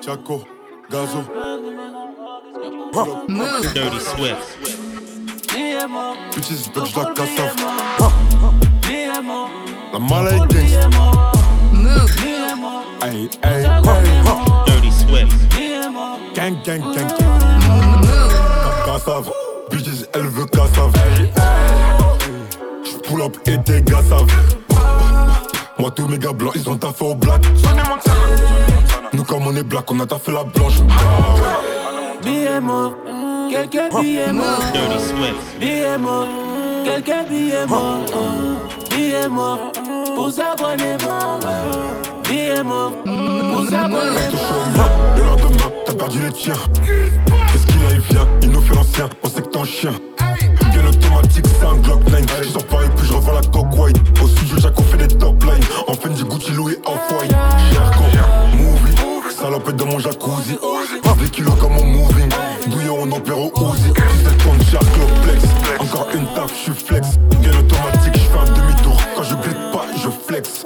Chaco, Gazo. Dirty Swift. Bitches, bitch, la cassave. La gangsta. Hey, hey. Dirty Swift. Gang, gang, gang, gang. Cassave. Bitches, elle veut cassave. J'pull up et tes gars savent. Moi, tous mes gars blancs, ils ont taffé au black. Nous, comme on est black, on a taffé la blanche. Dirty Swift. Billets morts, quelques billets morts. Billets morts, pour s'abonner bon. Billets morts, pour s'abonner Le lendemain, t'as perdu les tiens. Qu'est-ce qu'il a, il vient, il nous fait l'ancien, on sait que t'es un chien. Bien automatique, c'est un Glock 9. Je sors pas et puis je revends la coque white. Au studio, Jaco fait des top lines. En fin du Gucci, Louis Off-White. Cherco, movie. Salopette dans mon jacuzzi. 10 kilos comme mon moving. Bouillon, on opère au Uzi. 17 tonnes, Shark, flex. Encore une taf, je suis flex. Bien automatique, je fais un demi-tour. Quand je glisse pas, je flex.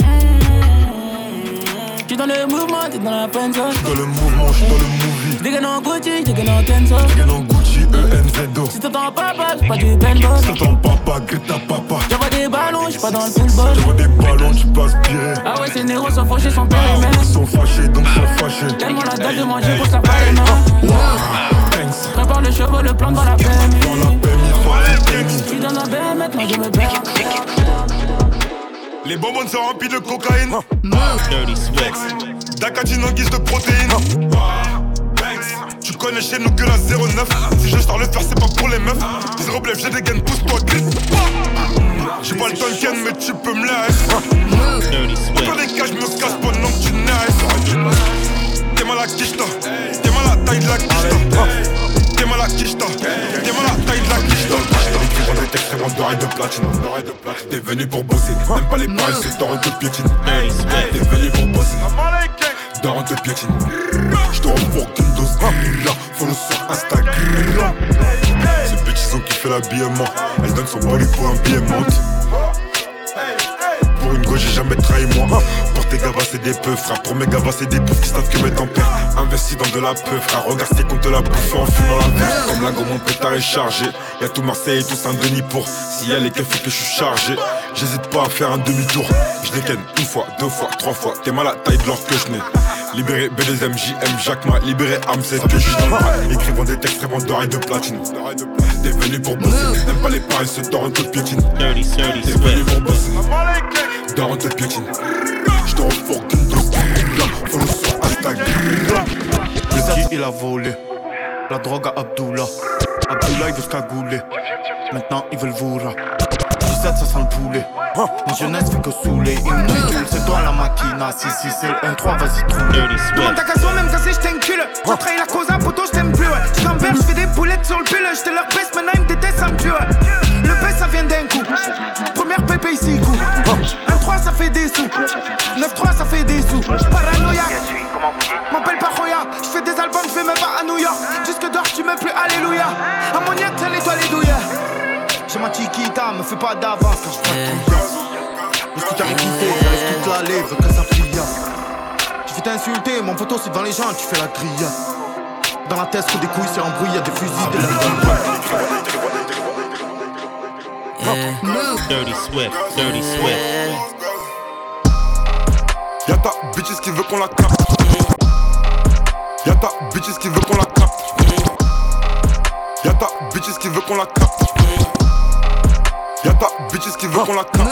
J'suis dans le mouvement, t'es dans la peine J'suis dans le mouvement, j'suis dans le movie. Des gars en Gucci, des gars en Kenzo. Bien en Gucci, ENZO. Si t'entends papa, c'est pas du paintball. Si t'entends papa, Greta papa. J'envoie des ballons, j'suis pas dans le football. J'envoie des ballons, tu passes bien. Ah ouais, ces négros sont fauchés, sont périmètres. Ils sont fâchés, donc sont fâchés. Tellement la dalle de manger pour ça pas les mains. Thanks. Prépare le chevaux, le plan dans la PMI. Dans la the PMI. J'suis dans la BM, maintenant je me perds. Les bonbons sont remplis de cocaïne. Dirty Swift. D'acatine en guise de protéines. Connais chez nous que la 09. Si je sors le faire, c'est pas pour les meufs. Zéro blef, j'ai des gaines, pousse-toi, glisse. J'ai pas le Tolkien, mais tu peux me laisser. Swift. les cas, je me casse pendant que tu naisses. T'es mal à quicheta. T'es mal à taille de la quicheta. T'es mal à quicheta. T'es mal à taille de la quicheta. Écrivant des textes, vraiment d'oreilles de platine. T'es venu pour bosser. Même pas les pailles, c'est t'aurais de piétine. T'es venu pour bosser. Daron te piétine. J'te renvoie qu'une dose grilla. Follow sur Instagram. Ces bitches ont kiffé l'habillement. Elle donne son body pour un billet monte. Pour une gauche, j'ai jamais trahi moi. Pour tes gavas, c'est des peu, frère. Pour mes gavas, c'est des poufs qui savent que mettre en père. Investi dans de la peu, frère. Regarde tes comptes la bouffe en fumant la bouffe. Comme la gomme, mon pétard est chargé. Y'a tout Marseille et tout Saint-Denis pour. S'il y a les cafés que je suis chargé, j'hésite pas à faire un demi-tour. Je les une fois, deux fois, trois fois. T'es mal à taille de l'or que je n'ai. Libéré BDSM, JM, Jacques Ma, libéré âme, c'est que je suis. Écrivant des textes, rêvant d'oreilles de platine. T'es venu pour bosser, n'aime pas les paris, c'est torrent de piétine. Dirty, dirty T'es venu pour bosser, Daron te piétine. J'te qu'une dose de Follow sur Instagram. Le qui il a volé La drogue à Abdullah Abdullah il veut se cagouler Maintenant ils veulent Voura 17 ça sent le poulet. Mon jeunesse fait que saouler. Ils me c'est toi la machina. Si si c'est le 1-3 vas-y trouve Demande ta casse même quand si je t'encule Je trahi la cause à poteau, je t'aime plus Je t'envers, je fais des boulettes sur le pull Je te leur baisse, maintenant ils me détestent, ça me tue Le baisse ça vient d'un coup. Première pépé ici coup. 1-3 ça fait des sous. 9-3 ça fait des sous. Paranoïaque M'appelle pas Roya. Je fais des albums, je vais même pas à New York. Jusque dehors, tu me plus Alléluia. Ammoniaque, ça nettoie les ma chiquita, me fais pas d'avance quand je prends ton gaz Le scooter est kiffé, ça laisse toute l'allée, veut que ça fille Tu fais t'insulter, mon poteau c'est devant les gens, tu fais la grille Dans la tête, des couilles, c'est embrouillé, y'a des fusils, de la Dirty Swift. Dirty Swift. Y'a ta bitches qui veut qu'on la capte. Y'a ta bitches qui veut qu'on la capte. Y'a ta bitches qui veut qu'on la capte. Y'a ta bitches qui veut qu'on la capte.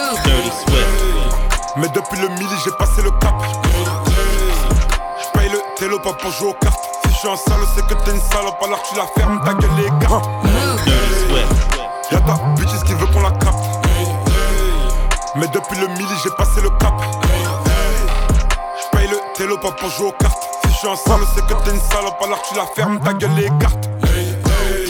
Mais depuis le midi, j'ai passé le cap. J'paye le télo pas pour jouer aux cartes. Si je suis c'est que t'es une salope, alors tu la fermes, ta gueule les gars. Y'a ta bitches qui veut qu'on la capte. Mais depuis le midi, j'ai passé le cap. J'paye le télo pas pour jouer aux cartes. Si je suis c'est que t'es une salope, alors tu la fermes, ta gueule les cartes.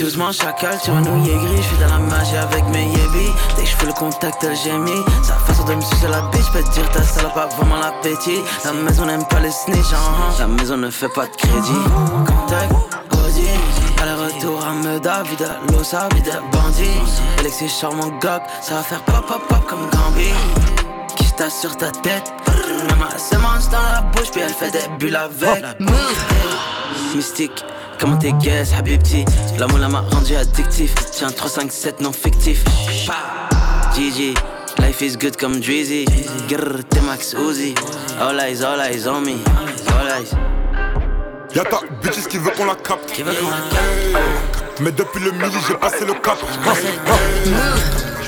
Doucement chacal, tu nous gris, je suis dans la magie avec mes yébis Dès que je fais le contact, elle gémit Sa façon de me sucer la bitch, peut te dire ta salope a vraiment l'appétit La maison n'aime pas les snitch, hein, hein. la maison ne fait pas de crédit Contact, Audi, à la retraite Tour à Meda, vida, losa, vida, bandit. Alexis charmant gog, ça va faire pop pop pop comme Gambi. Qui sur ta tête? Maman se dans la bouche, puis elle fait des bulles avec. Mystique. Comment t'es guess, habibti La moula m'a rendu addictif. Tiens 3, 5, 7 non fictif GG Life is good comme Drizzy. Grrr, t'es Max Uzi. All eyes, all eyes on me. All eyes. Y'a ta bitches qui veut qu'on la capte. Qui veut qu'on la capte? Mais depuis le midi j'ai passé le cap.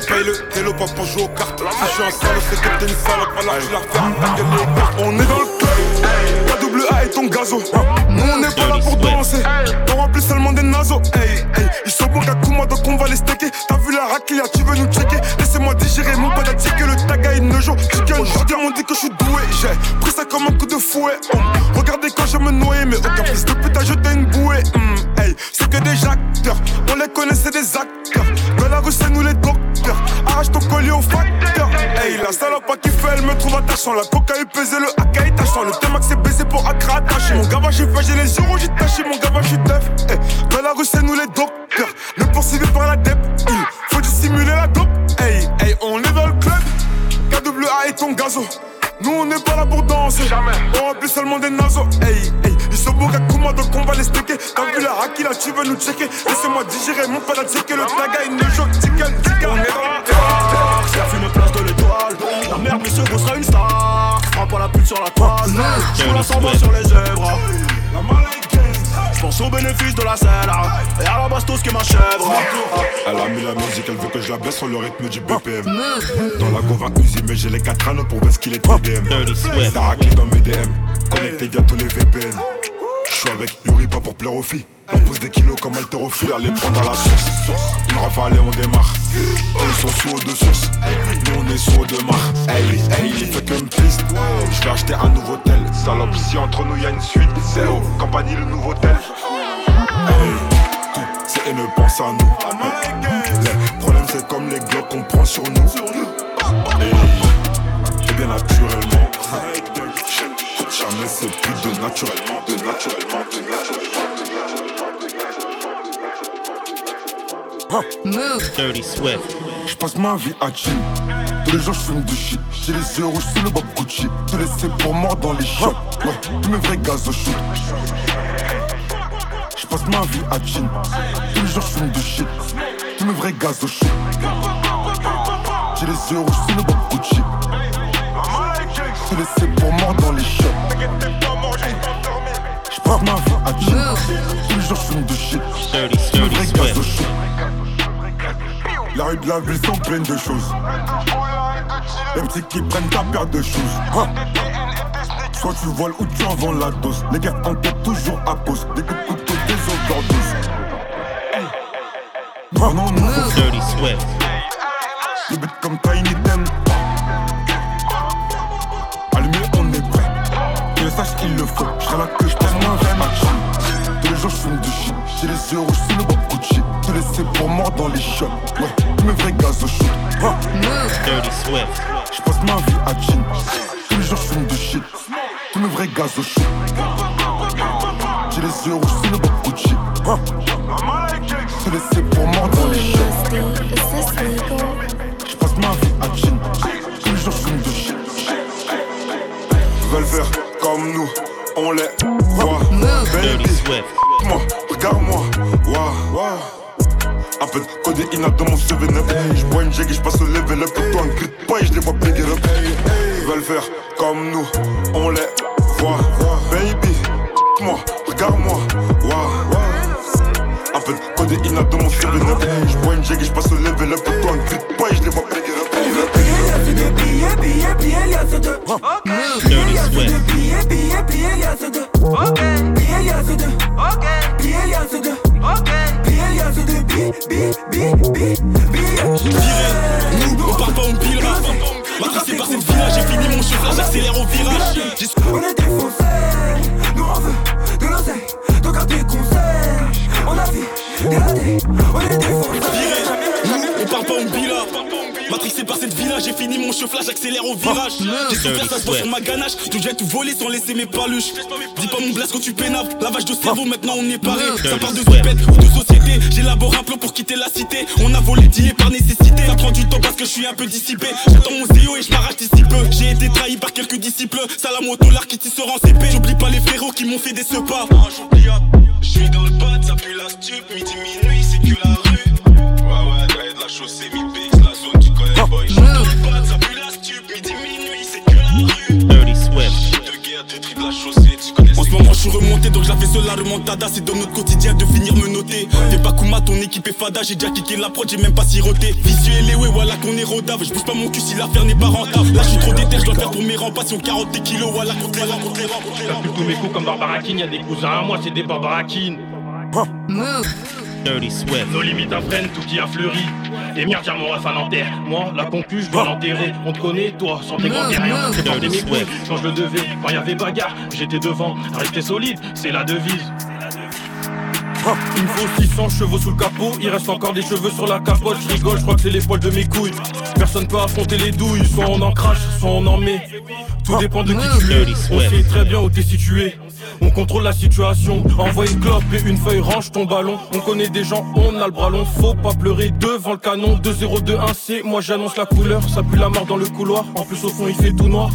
J'paye le télo pas pour jouer aux cartes. Si je suis un sale c'est que t'es une salope. Alors tu la fermes, On est dans le club double A et ton gazo. Nous on n'est pas là pour danser, on remplit seulement des naseaux. Hey, hey, ils sont bons qu'à Kuma donc on va les stacker. T'as vu la raquilla, tu veux nous checker Laissez-moi digérer mon pas que le taga il ne joue. Chicken, aujourd'hui on dit que je suis doué. J'ai pris ça comme un coup de fouet. regardez quand je me noyais, mais aucun fils de pute a jeté une bouée. Hmm, hey, c'est que des acteurs, on les connaissait des acteurs. Dans la rue, c'est nous les docteurs. Arrache ton collier au facteur. Hey, la salope qui fait, elle me trouve attachant. La coca est pesée, le AK est tachant. Le thème c'est baisé pour Accra attaché. Mon gars, j'ai fait, j'ai les euros, j'ai taché. Mon gars, j'ai teuf. Dans la rue, c'est nous les docteurs. Ne poursuivez par la dep. Il faut dissimuler la dope. Hey, hey, on est dans le club. KWA et ton gazo. Nous on n'est pas là pour danser, Jamais. on remplit seulement des naseaux. Hey, hey, ils sont beaux Kuma donc on va les sticker. T'as vu la haki là, tu veux nous checker. Laissez-moi digérer mon pas checker. Le taga il ne joue ticket, ticket. On est dans la une place de l'étoile. La merde, monsieur, vous sera une star. Pas la pute sur la toile. Je la sens sur les zèbres. La je pense au bénéfice de la scène Et à la bastos qui est ma chèvre Elle a mis la musique, elle veut que je la baisse sur le rythme du BPM Dans la Gova usine mais j'ai les 4 anneaux pour baisser qu'il est TDM T'as raclé dans mes DM, connecté via tous les VPN Je suis avec Yuri pas pour plaire aux filles on pousse des kilos comme haltérophile, allez prendre à la source. Une rafale et on démarre. ils sont sous de source. Nous on est sous de marre. Hey, hey, il fait qu'une piste. Je vais acheter un nouveau tel. Salope, si entre nous y'a une suite. C'est au compagnie le nouveau tel. Hey, c'est ne pense à nous. Le problème c'est comme les globes qu'on prend sur nous. Et bien naturellement. Jamais c'est plus de naturellement, de naturellement, de naturellement. Move. Dirty Swift. Je passe ma vie à chill. Tous les jours je fume du shit. J'ai les yeux rouges sous le Bob Gucci. Te laisser pour mort dans les shops. Ouais, tous mes vrais gaz au shoot. Je passe ma vie à chill. Tous les jours je fume du shit. Tous mes vrais gaz au shoot. J'ai les yeux rouges sous le Bob Gucci. Te laisser pour mort dans les shops. Je passe ma vie à chill. Tous les jours je fume du shit. Mes vrais gaz au shoot. La rue de la ville sont pleines de choses. Les petits qui prennent ta paire de choses. Hein. Soit tu voles ou tu en vends la dose. Les gars enquêtent toujours à cause des coups de couteau, des overdoses. Non, non, non. Dirty Swift. Les bêtes comme Tiny Dem. Du shit. J'ai les yeux rouges sous le Bob Gucci. Te laisser pour mort dans les. Ouais mes vrais gaz au shoot. Dirty Swift. J'passe ma vie à Chin. Tous les jours j'fume du shit. Tous mes vrais gaz au shoot. J'ai les yeux rouges sur le Bob Gucci. Te laisser pour mort dans les shots. J'passe ma vie à Chin. Tous les jours j'fume du shit. Veulent faire comme nous, on les voit. Dirty Swift. Moi, regarde-moi. Waouh, waouh. Un peu de codéine dans mon 7-up J'bois une jig et j'passe au level up. Et toi un cri de paille, j'les vois big up. Ils veulent faire comme nous, on les voit. Baby, moi, regarde-moi, wow Un peu de codéine dans mon 7-up J'bois une jig et j'passe au level up. Et toi un cri de paille, j'les vois big up. Billets, billets, y'a ce deux Billets, y'a ce deux Billets, Nous, on part pas, par cette village, j'ai fini mon chiffre, j'accélère au virage On Matrixé par cette villa, j'ai fini mon chauffage, j'accélère au virage. J'ai souffert, ça se voit sur ma ganache. Tu viens tout voler sans laisser mes paluches. Dis pas mon blast quand tu pénaves. Lavage de cerveau, maintenant on est paré. Ça parle de zipette ou de société. J'élabore un plan pour quitter la cité. On a volé dîner par nécessité. Ça prend du temps parce que je suis un peu dissipé. J'attends mon CEO et je m'arrache d'ici peu. J'ai été trahi par quelques disciples. Salam au dollar qui tisse en CP. J'oublie pas les frérots qui m'ont fait des sepas. Je suis dans le bad, ça pue la stup, midi minuit, c'est que la rue. Ouais, ouais, ouais, de la chaussée, je suis remonté donc j'avais seul la remontada. C'est dans notre quotidien de finir me noter Fais pas Kuma ton équipe est fada. J'ai déjà kické la prod j'ai même pas siroté. Visuel et ouais voilà qu'on est rodave. Je bouge pas mon cul si l'affaire n'est pas rentable. Là je suis trop déter je dois faire pour mes rempas Si on 40 des kilos voilà contre les rangs contre les rangs contre les rangs Calcule tous mes coups comme Barbarakine, y'a des cousins à moi, c'est des Barbarakines. Dirty Swift. Nos limites apprennent, tout qui a fleuri. Et merde, tiens mon ref à l'enterre. Moi, la concu, je dois l'enterrer. On te connaît, toi, sans tes grands rien. C'est couilles, quand je le devais. Quand y avait bagarre, j'étais devant. Rester solide, c'est la devise. Il me faut 600 chevaux sous le capot, il reste encore des cheveux sur la capote, je rigole, je crois que c'est les poils de mes couilles. Personne peut affronter les douilles, soit on en crache, soit on en met. Tout dépend de qui tu es, on sait très bien où t'es situé. On contrôle la situation, envoie une clope et une feuille, range ton ballon. On connaît des gens, on a le bras long, faut pas pleurer devant le canon. 2-0-2-1 C, moi j'annonce la couleur, ça pue la mort dans le couloir. En plus au fond il fait tout noir.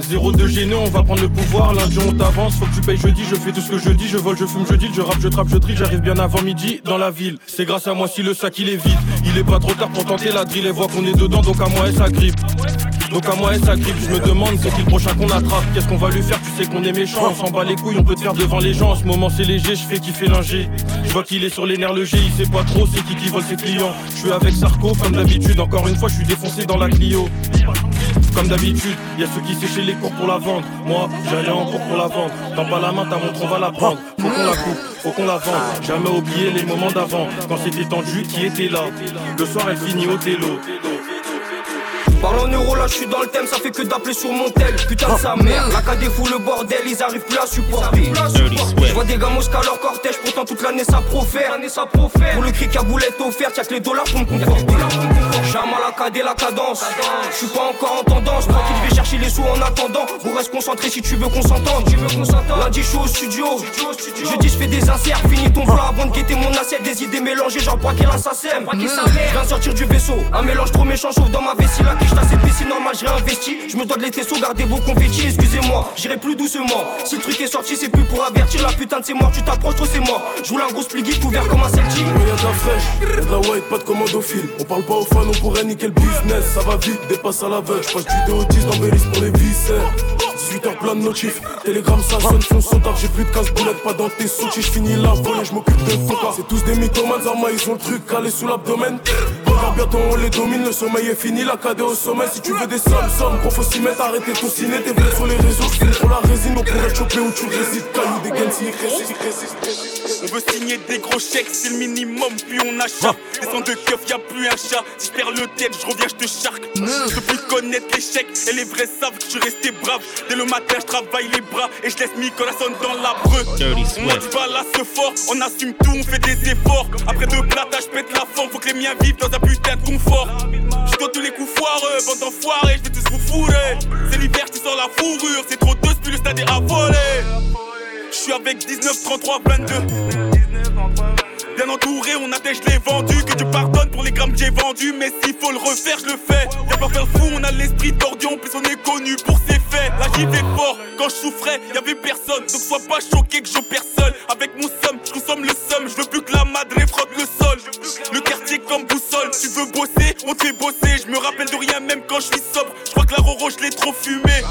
0-2 gêné, on va prendre le pouvoir. Lundi, on t'avance, faut que tu payes jeudi. Je fais tout ce que je dis, je vole, je fume, je deal, je rappe, je trappe, je trie. J'arrive bien avant midi dans la ville. C'est grâce à moi si le sac il est vide. Il est pas trop tard pour tenter la drill. Et voit qu'on est dedans, donc à moi, elle s'agrippe. Donc à moi, elle s'agrippe. Je me demande, c'est qui le prochain qu'on attrape? Qu'est-ce qu'on va lui faire? Tu sais qu'on est méchant, on s'en bat les couilles, on peut te faire devant les gens. En ce moment, c'est léger, je fais kiffer l'ingé. Je vois qu'il est sur les nerfs, le G, il sait pas trop, c'est qui qui vole ses clients. Je suis avec Sarko, comme d'habitude. Encore une fois, je suis défoncé dans la Clio. Comme d'habitude, y a ceux qui séchaient les cours pour la vendre. Moi, j'allais en cours pour la vendre. Tends pas la main, ta montre, on va la prendre. Faut qu'on la coupe, faut qu'on la vende. Jamais oublier les moments d'avant. Quand c'était tendu, qui était là Le soir, elle finit au télo. Parle en euros, là je suis dans le thème, ça fait que d'appeler sur mon tel. Putain de sa mère, la KD fout le bordel, ils arrivent plus à supporter. Je vois des gars mosqués à leur cortège, pourtant toute l'année ça profère. Année ça profère. Pour le cric à boulette offerte, y'a que les dollars pour me conforter. Jamais la KD, la cadence. Je suis pas encore en tendance, tranquille, je vais chercher les sous en attendant. Vous reste concentré si tu veux qu'on s'entende. Tu veux qu'on s'entende. Lundi, je suis au studio. Jeudi, je fais des inserts, finis ton plat avant de guetter mon assiette. Des idées mélangées, genre braquer l'assassin. Je viens sortir du vaisseau, un mélange trop méchant, chauffe dans ma vessie. La quiche, c'est c'est normal, je réinvestis. Je me dois de les sous, gardez vos confettis, excusez-moi, j'irai plus doucement. Si le truc est sorti, c'est plus pour avertir la putain de c'est mort, tu t'approches trop, c'est mort. Je voulais un gros split couvert comme un Celtic. Y'a de la fraîche, y'a de la white, pas de commando fil. On parle pas aux fans, on pourrait niquer le business. Ça va vite, dépasse à l'aveugle. J'passe du 2 au 10 dans Bélis pour les viscères. 18h plein de notifs, télégramme ça sonne, son taf. J'ai plus de casse boulette, pas dans tes sautis. J'finis la volée, j'm'occupe de ton cas. C'est tous des mythomanes, Zarma, ils ont le truc calé sous l'abdomen. Bientôt, on les domine, le sommeil est fini, la KD au sommet. Si tu veux des sommes, sommes, gros faut s'y mettre, arrêtez ton ciné, t'es vrais sur les réseaux. J'finis pour la résine, on pourrait choper où tu résides. Caillou des gains, résistent. On veut signer des gros chèques, c'est le minimum, puis on achète. Descends de keuf, y'a plus un chat. Si je perds le tête, je reviens, je te charque. Je peux plus connaître l'échec, et les vrais savent que je suis resté brave. Dès le matin, je travaille les bras, et je laisse Nicolas dans la breu. On Swift. du bal à ce fort, on assume tout, on fait des efforts. Après deux plata, je pète la forme, faut que les miens vivent dans un putain de. Je dois tous les coups foireux, bande d'enfoirés, je vais tous vous fourrer. C'est l'hiver, tu sors la fourrure, c'est trop le stade est à voler. Je suis avec 19, 33, 22. Bien entouré, on attèche les vendus. Que Dieu pardonne pour les grammes que j'ai vendus. Mais s'il faut le refaire, je le fais. Y'a pas faire fou, on a l'esprit tordu. En plus, on est connu pour ses faits. Là, j'y vais fort. Quand je souffrais, y'avait personne. Donc, sois pas choqué que j'opère seul. Avec mon somme, je consomme le somme. Je veux plus que la madre frotte le sol. Le quartier comme boussole. Tu veux bosser, on te fait bosser. Je me rappelle de rien, même quand je suis sobre. Je crois que la Roro, je l'ai trop fumé.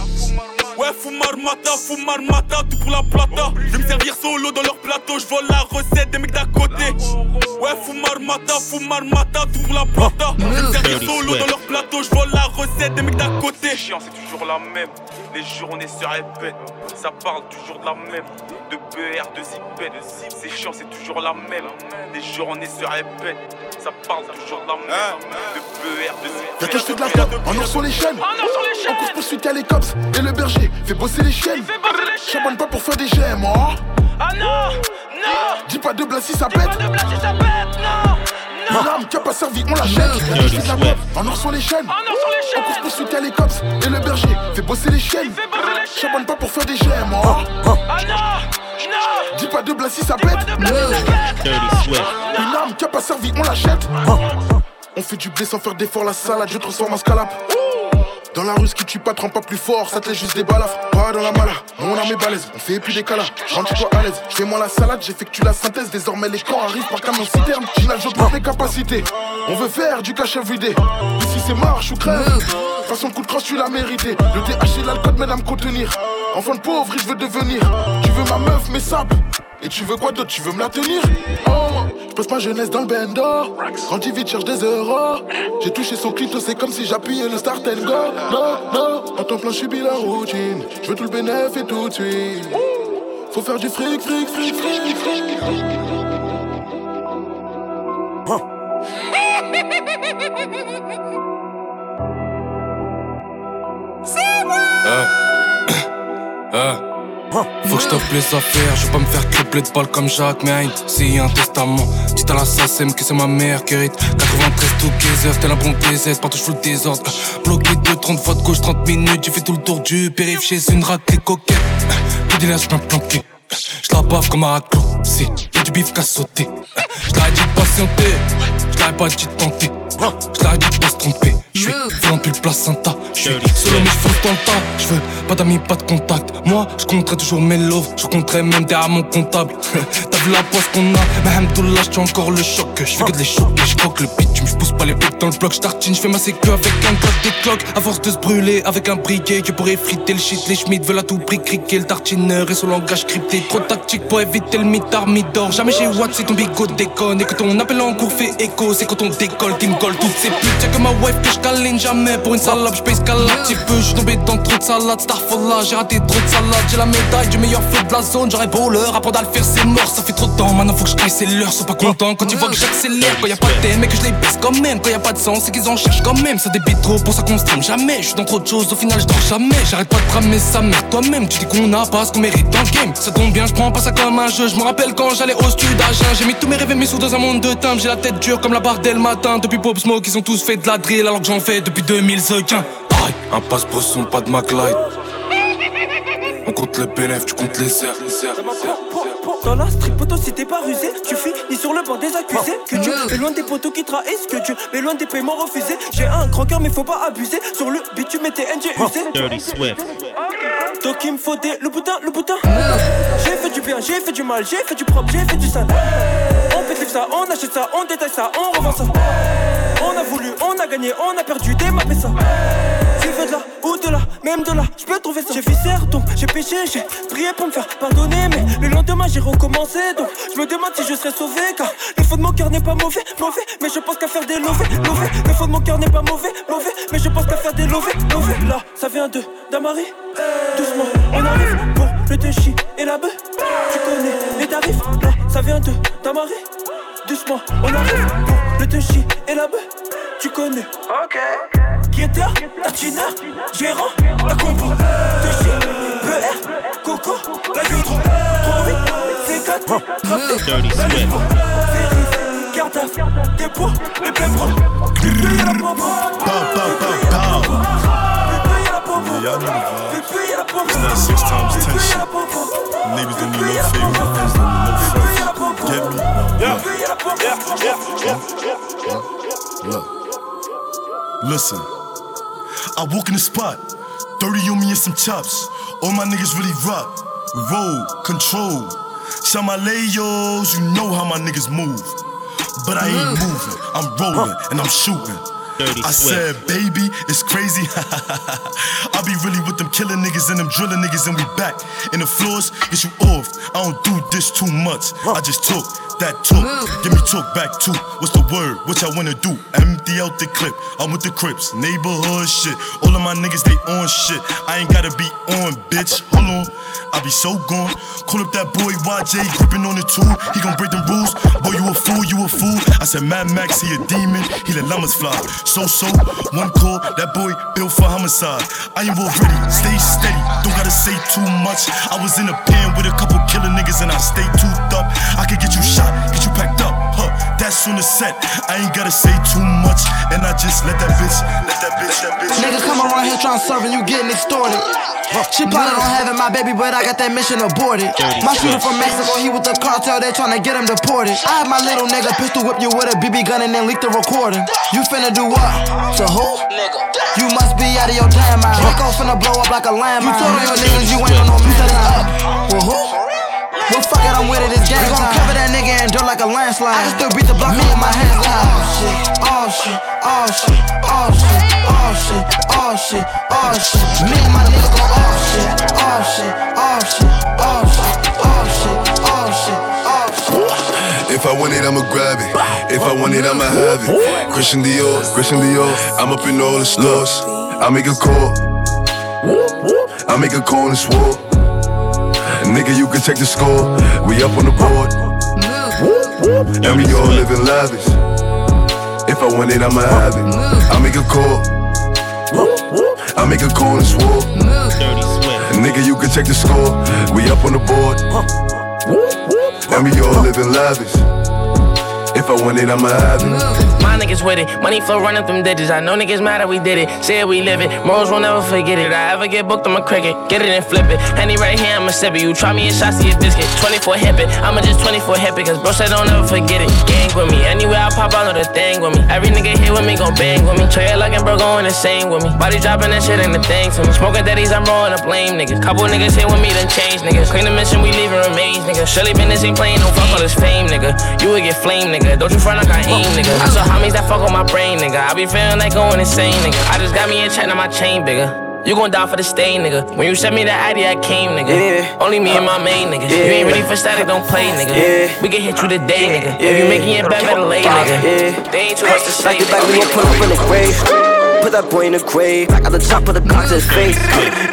Ouais, fumar mata, fumar mata, tout pour la plata. Je vais me servir solo dans leur plateau, je vole la recette des mecs d'à côté. Ouais, fumar mata, fumar mata, tout pour la plata. Je vais me servir solo dans leur plateau, je vole la recette des mecs d'à côté. Chiant, c'est toujours la même. Les journées se répètent. Ça parle toujours de la même. De BR, de zipette, de zip. C'est chiant, c'est toujours la même. Les journées se répètent. Ça parle toujours de la même. De BR, de zipette. Y'a que je fais de la top, en or sur les chaînes. En course poursuite, y'a les cops et le berger fait bosser les chaînes. Charbonne pas pour faire des gemmes, hein. Ah non, non, Dis pas de blague si ça pète. de place si ça pète, non, Une arme qui a pas servi, on la jette. La de la meuf, en or sur les chaînes. En course poursuite à les cops. Et le berger fait bosser les chaînes. Charbonne pas pour faire des gemmes. Oh. Dis pas de blasis, ça pète. Une arme qui a pas servi, on la jette. On fait du blé sans faire d'effort, la salade, je transforme en scalap. Dans la rue, ce qui tue pas, trempe pas plus fort, ça te laisse juste des balafres. Pas dans la mala, mon arme est balèze, on fait plus des calas. Rentre-toi à l'aise, fais moi la salade, j'effectue la synthèse. Désormais, les camps arrivent par camion citerne. Ginal, j'augmente mes capacités. On veut faire du cash everyday. Ici, c'est marche ou crève. Façon coup de crosse, tu l'as mérité. Le TH et l'alcool m'aident à me contenir. Enfant de pauvre, je veux devenir. Tu veux ma meuf, mes sables. Et tu veux quoi d'autre? Tu veux me la tenir? Oh, je passe ma jeunesse dans le bendo. Grandi vite, cherche des euros. J'ai touché son clito, c'est comme si j'appuyais le start and go. Non, non, en temps plein, subis la routine. Je veux tout le bénéfice et tout de suite. Faut faire du fric, fric, fric, fric, fric. C'est moi Ah. Faut que je t'offre les affaires, je vais pas me faire cripler de balles comme Jacques Maine. C'est un testament, dites à l'assassin que c'est ma mère qui hérite. 93 tout geyser, tel un bon DZ, partout je le désordre. Bloqué de 30 fois de gauche, 30 minutes, j'ai fait tout le tour du périph' chez une raclée coquette. Tout délire, je planqué. Je la baffe comme un raclot, si y'a du bif qu'à sauter. Je de patienter, je pas dit de tenter. Je dit de pas se tromper. Je suis violent depuis le placenta. Je suis solo mais je fonce dans le tas. Je veux pas d'amis, pas de contact. Moi, je compterai toujours mes loves. Je compterai même derrière mon comptable. T'as vu la poisse qu'on a, mais Hamdoullah, j'tue encore le choc. Je fais que de les choquer, je croque le bitume. Je pousse pas les blocs dans le bloc. Je tartine, je fais ma sécu avec un bloc des cloques. À force de se brûler avec un briquet qui pourrait friter le shit. Les schmitt veulent à tout prix criquer le tartineur et son langage crypté. Trop tactique pour éviter le mitard, mi-d'or. Jamais j'ai what, c'est ton bigot déconne. Et que ton appel en cours fait écho, c'est quand on décolle, King Toutes ces putes, y'a que ma wife que je câline jamais pour une salope. Je qu'à un petit peu, je suis tombé dans trop de salade. Starfall j'ai raté trop de salade. J'ai la médaille du meilleur feu de la zone. J'aurais beau leur apprendre à le faire, c'est mort. Ça fait trop de temps, maintenant faut que je c'est l'heure. Sont pas contents quand ils voient que j'accélère. Quand y a pas de thème et que je les baisse quand même. Quand y a pas de sens, c'est qu'ils en cherchent quand même. Ça débite trop pour ça qu'on stream jamais. Je suis dans trop de choses, au final je dors jamais. J'arrête pas de bramer sa mère toi-même. Tu dis qu'on a pas ce qu'on mérite dans le game. Ça tombe bien, je prends pas ça comme un jeu. Je me rappelle quand j'allais au stud. J'ai mis tous mes rêves et mes sous dans un monde de timbres. J'ai la tête dure comme la barre dès le matin. Depuis Ils ont tous fait de la drill alors que j'en fais depuis 2015. Aïe, un passe-bresson, pas de McLeod. On compte les bénéfices, tu comptes les airs. Dans la street poteau si t'es pas rusé Tu finis sur le banc des accusés. Que Dieu est loin des poteaux qui trahissent Que Dieu est loin des paiements refusés. J'ai un grand cœur mais faut pas abuser. Sur le bitume tu mettais NG usé Dirty Swift. Donc il me faut des le boutin, le boutin. J'ai fait du bien, j'ai fait du mal, j'ai fait du propre, j'ai fait du sale. On fait ça, on achète ça, on détaille ça, on revend ça. On a voulu, on a gagné, on a perdu, démappé ça. Tu veux de là ou de là, même de là, je peux trouver ça. J'ai fait donc j'ai péché, j'ai prié pour me faire pardonner Mais le lendemain j'ai recommencé donc je me demande si je serais sauvé Car le fond de mon cœur n'est pas mauvais, mauvais Mais je pense qu'à faire des lovés, lovés. Le fond de mon cœur n'est pas mauvais, mauvais Mais je pense qu'à faire des lovés, lovés. Là ça vient de Damari. Doucement on arrive pour le touchy et la bœuf. Tu connais les tarifs Là ça vient de Damari. Doucement on arrive pour le touchy et la bœuf Tu connais. Ok. Guetteur, tatineur, gérant, la compo. BR, Coco, la Yodro. Trop vite, c'est 4 Dirty Swift. Dépôt, les la popo It's that six times ten shit. Niggas don't need no favor, no front. Get me? Yeah, Look. Listen. I walk in the spot, 30 on me and some chops. All my niggas really rock. Roll, control. Shout my layos, you know how my niggas move. But I ain't moving, I'm rolling and I'm shooting. I said, baby, it's crazy. I be really with them killing niggas and them drilling niggas, and we back. In the floors, get you off. I don't do this too much. I just took that took. Give me took back too. What's the word? What y'all wanna do? Empty out the clip. I'm with the Crips, neighborhood shit. All of my niggas, they on shit. I ain't gotta be on, bitch. Hold on. I be so gone. Call up that boy YJ, gripping on the tool. He gon' break them rules. Boy, you a fool, you a fool. I said, Mad Max, he a demon. He let llamas fly. So, so, one call, that boy built for homicide. I ain't ready, stay steady. Don't gotta say too much. I was in a pen with a couple killer niggas and I stay toothed up. I could get you shot, get you packed up. Huh, that's on the set. I ain't gotta say too much, and I just let that bitch, let that bitch, that bitch. Niggas come around here trying to serve and you getting extorted. She plotted on having my baby, but I got that mission aborted. My shooter from Mexico, he with the cartel, they tryna get him deported. I have my little nigga pistol whip you with a BB gun and then leak the recording. You finna do what? To who? You must be out of your damn mind. Rico finna blow up like a landmine. You told your niggas you ain't on no man up. Well, who? Well, fuck it, I'm with it, it's game time. gon' cover that nigga and dirt like a landslide. I can still beat the block, me in my hands high. Oh shit, oh shit, oh shit, oh shit, oh shit, oh shit, oh shit. Me and my niggas gon' oh shit, oh shit, oh shit, oh shit, oh shit, oh shit, oh shit. If I want it, I'ma grab it. If I want it, I'ma have it. Christian Dior, Christian Dior. I'm up in all the stores. I make a call. I make a call and swore. Nigga, you can check the score. We up on the board. And we all living lavish. If I want it, I'ma have it. I make a call. I make a call and swore. Nigga, you can check the score. We up on the board. And we all living lavish. If I want it, I'ma have it. My niggas with it, money flow running them digits. I know niggas mad that we did it. Say it, we live it. Morals will never forget it. I ever get booked, I'm a cricket. Get it and flip it. Henny right here, I'ma sip it. You try me a shot, see a biscuit. 24 hip it. I'ma just 24 hip it. Cause bro said don't ever forget it. Gang with me. Anywhere I pop, I know the thing with me. Every nigga here with me gon' bang with me. Trey like bro going insane with me. Body dropping that shit ain't the thing to me. Smoking daddies, I'm rolling up lame niggas. Couple niggas here with me, done change niggas. Clean the mission, we leaving remains, nigga. Shirley Bennett ain't playing no fuck all this fame, nigga. You would get flame, nigga. Don't you front like I aim, nigga. I saw homies that fuck on my brain, nigga. I be feeling like going insane, nigga. I just got me a check, now my chain bigger. You gon' die for the stain, nigga. When you sent me that ID, I came, nigga. Yeah. Only me and my main nigga. Yeah. You ain't ready for static, don't play, nigga. Yeah. We can hit you today, nigga. Yeah. If you making it better, better late, nigga. Yeah. They ain't too much to say. Like back, we gon' pull up in the grave. Put that boy in the grave. At the top of the car to his face.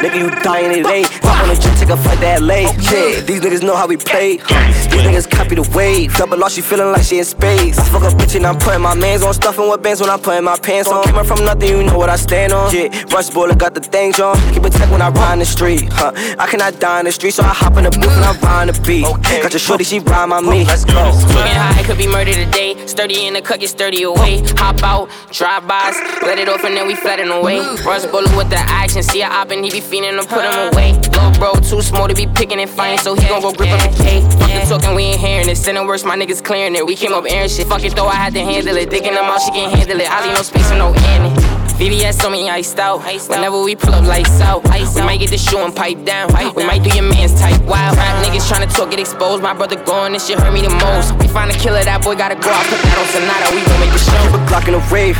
Nigga, you dying it ain't. Hop on the jet, take a flight that late. Yeah, these niggas know how we play. These niggas copy the wave. Double loss, she feeling like she in space. I fuck a bitch and I'm putting my mans on. Stuffing with bands when I'm putting my pants on. Coming from nothing, you know what I stand on. Yeah, rush bullet, got the things on. Keep it tech when I ride in the street. Huh. I cannot die in the street, so I hop in the booth and I ride the beat. Got your shorty, she ride my me. Let's go. Smoking high, could be murder today. Sturdy in the cut, get sturdy away. Hop out, drive bys, let it off and then we flatten away. Rush bullet with the action, see a op and he be fiending to put him away. Little bro, too small to be picking and fighting, so he gon' go grip up the K. Fuck the talking, we ain't hearing it. Sending worse, my niggas clearing it. We came up airing shit. Fuck it though, I had to handle it. Digging them out, she can handle it. I leave no space and no in it. VVS on me iced out. Whenever we pull up lights out, we might get the shoe and pipe down. We might do your man's type wild. Rap niggas tryna talk, get exposed. My brother going, this shit hurt me the most. We find a killer, that boy gotta go. I put that on Sonata, we gon' make the show. Keep a Glock in a rave.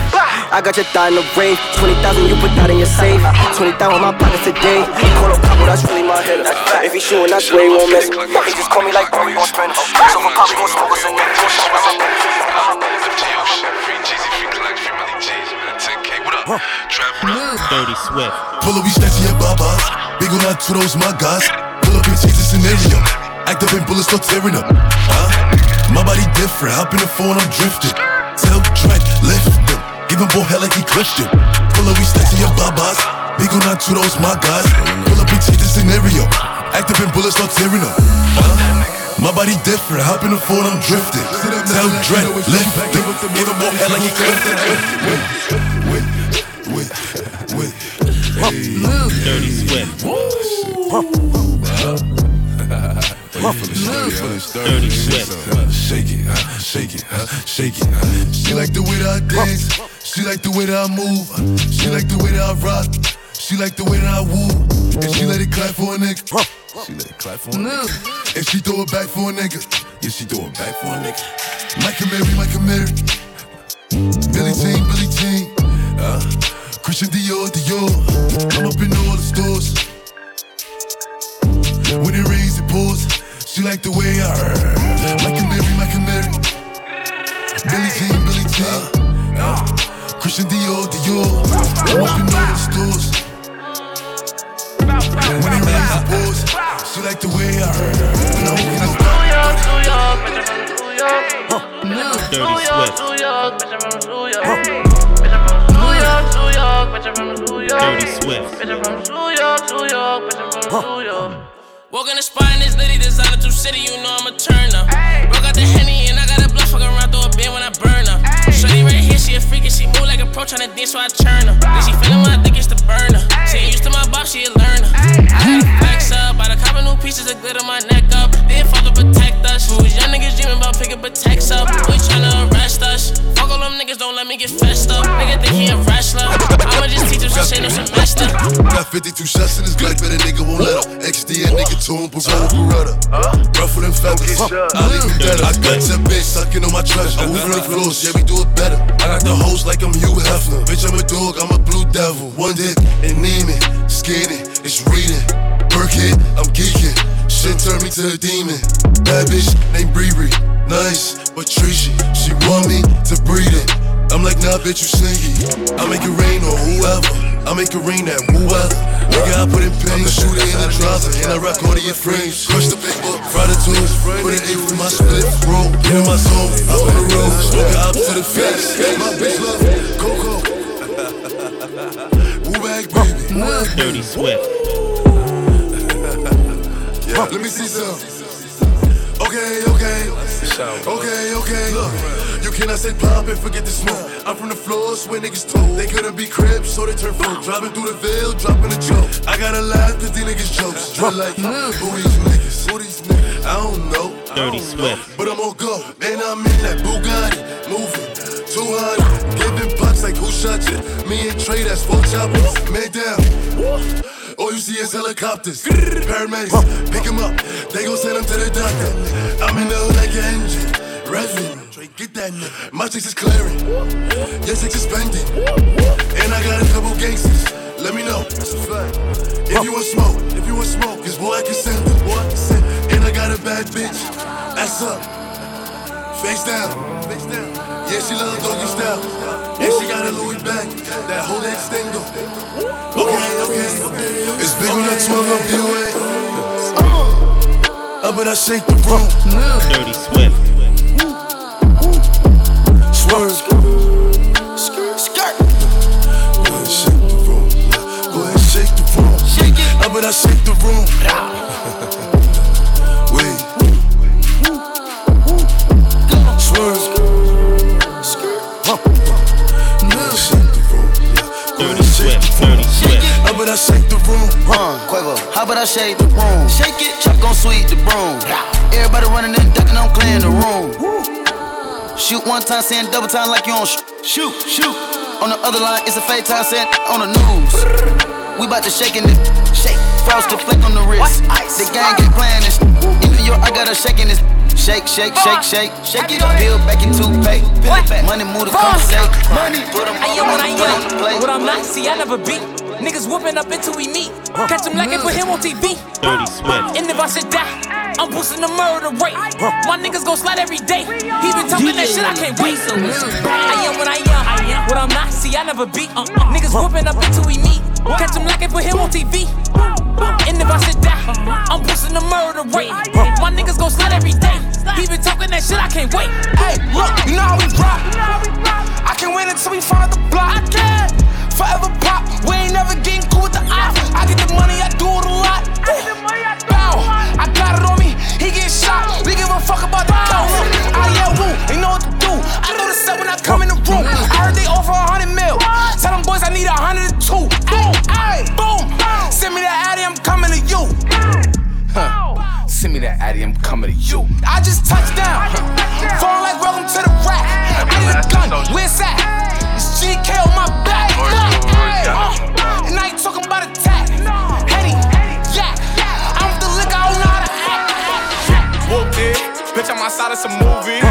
I got your thigh in the rave. 20,000, you put that in your safe. 20,000 in my pockets today. Call up Pablo, that's really my hitter. If he shooting, that's where he won't miss. He just call me like bro, we gon' spin. So for Pablo, gon' smoke us a nigga. Gon' smoke us. Dirty Swift. Pull up, we snatching your babas. Big on that to those my guys. Pull up and change the scenario. Act up and bullets start tearing up. Huh? My body different. Hop in the phone, I'm drifting. Tell Drake, lift him. Give him both hell like he glitched it. Pull up, we snatching your babas. Big on that to those my guys. Pull up and change the scenario. Act up and bullets start tearing up. Huh? My body different. Hop in the phone, I'm drifting. Tell Drake, lift him. Give him both hell like he glitched it. Wait. Dirty Swift. Shake it, shake it, shake it. She like the way that I dance. She like the way that I move. She like the way that I rock. She like the way that I woo. And she let it clap for a nigga. She let it clap for a nigga. And she throw it back for a nigga. Yeah, she throw it back for a nigga. Micah Mary, Micah Mary. Billy Jean, Billy Jean. Uh, Christian Dior, Dior. I'm up in all the stores. When it rains, it pours. She like the way I heard. Micah Mary, Micah Mary. Billy Jean, Billy Jean. Uh, Christian Dior, Dior. I'm up in all the stores. When it rains, it pours. She like the way I heard. And I'm in the Dirty Swift. Dirty Swift. Walk in the spot and it's litty, designer through city, you know I'm a turner. Broke out the henny and I got a bluff fucking around through a bed when I burn her. Shorty right here, she a freak and she move like a pro tryna dance, so I churn her. Then she feeling when I think it's the burner. She ain't used to my boss, she a learner. I gotta flex up, by the cop new pieces of glitter my neck up. Then father protect us. Who's young niggas dreaming about picking up a text up? We tryna arrest us. Fuck all them niggas, don't let me get fessed up. Nigga think he a wrestler. I'ma just teach him some shit no semester. Got 52 shots in his Glock, but a nigga won't let him. XD a nigga to him, Pavone Beretta. Rougher than feathers. I leave him better. I got that bitch sucking on my treasure. I'm moving the floors, yeah, we do it better. I got the hoes like I'm Hugh Hefner. Bitch, I'm a dog, I'm a blue devil. One dick, anemic, skinny, it's reading. Work it, I'm geeking. Shit turned me to a demon. Bad bitch named Bree Nice, but treachy. She want me to breed it. I'm like, nah, bitch, you sneaky. I make it rain on whoever. I make it rain at whoever. Nigga, I put in pain, shoot it in the driver, and I rock all of your frames. Crush the big book, fry the tools, put an eight through my split, bro. Get in my zone, up on the road, smoke up to the face. My bitch love Coco. Woo bag, baby. Dirty Swift. Yeah, let see some. Okay, okay. Okay, okay. Look, you cannot say pop and forget the smoke. I'm from the floors where niggas told. They couldn't be cribs, so they turn folk. Driving through the veil, dropping a joke. I gotta laugh cause these niggas jokes. Drop like, who these niggas? Who these niggas? I don't know. Dirty Swift. But I'm on go. And I'm in that Bugatti. Moving. 200. Giving bucks like who shot you? Me and Trey, that's four choppers. Man down. All you see is helicopters. Paramedics, pick him up. They gon' send him to the doctor. I'm in the hood like an engine. Revving. Get that nigga. My chicks is clearing. Your chicks is spending. And I got a couple gangsters. Let me know. That's a fact. If you want smoke, if you want smoke, cause boy I can send it. Boy I can send it. And I got a bad bitch. Ass up. Face down. Face down. Yeah, she love doggy style. Yeah, she got a Louis bag. That whole extendo. Okay, okay, okay. It's big that 12 up the way. Up and I shake the room. Dirty Swift. Swerve. Skirt. Go ahead, shake the room. Go ahead, shake the room. Shake it. Up and I shake the room. I shake the room? Shake it, Chuck gon' sweep the broom. Everybody running and ducking, I'm clearing the room. Shoot one time, saying double time like you on sh- shoot, shoot. On the other line, it's a fake time, saying on the news. We bout to shake in the shake. Frosted flick on the wrist. The gang ain't playing this. In New York, I got her shaking this. Shake, shake, shake, shake, shake it. Peel back in toothpaste. Money move to conversate. Money. Put 'em I on, am what I on the plate. What I'm not, see, I never beat. Niggas whooping up until we meet. Catch him like it, put him on TV. Dirty Swift. And if I should die, I'm boosting the murder rate. My niggas gon' slide every day. He been talking that shit, I can't wait. I am what I am. What I'm not, see, I never beat. Uh, uh. Niggas whooping up until we meet. Catch him like it, put him on TV. And if I should die, I'm boosting the murder rate. My niggas gon' slide every day. He been talking that shit, I can't wait. Hey, look, you know how we rock. I can win until we find the block. I can forever pop. We ain't never getting cool with the op. I get the money, I do it a lot. Bow, I got it on me. He get shot. We give a fuck about the count. I yeah, woo, they know what to do. I know the set when I come in the room. I heard they offer a hundred mil. Tell them boys I need a hundred and two. Boom, ay, boom. Send me that Addy, I'm coming to you. Huh. Send me that Addy, I'm coming to you. I just touched down. Falling like welcome to the rack. I need a gun. Where's that? It's GK on my back. Uh, and I ain't talking about attack. Henny, yeah. I'm the liquor, I don't know how to act. Whooped it. Bitch, I'm outside of some movie.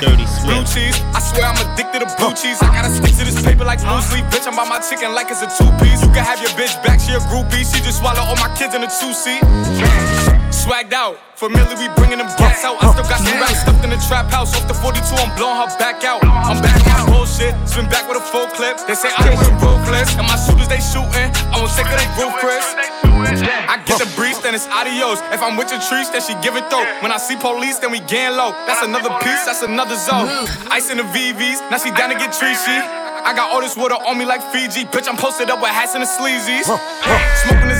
Dirty Blue cheese. I swear I'm addicted to blue cheese. I gotta stick to this paper like blue sleep. Bitch, I'm by my chicken like it's a two piece. You can have your bitch back, she a groupie. She just swallow all my kids in a two seat. Swagged out. Familiar, we bringing them gas out. I still got some racks stuffed in the trap house. Off the 42, I'm blowing her back out. I'm back on bullshit. Spin back with a full clip. They say I'm moving ruthless. And my shooters, they shooting. I won't take it, they roof. I get the breeze, then it's adios. If I'm with your trees, then she give it though. When I see police, then we gang low. That's another piece, that's another zone. Ice in the VVs, now she down to get treachy. I got all this water on me like Fiji. Bitch, I'm posted up with hats and the sleazies.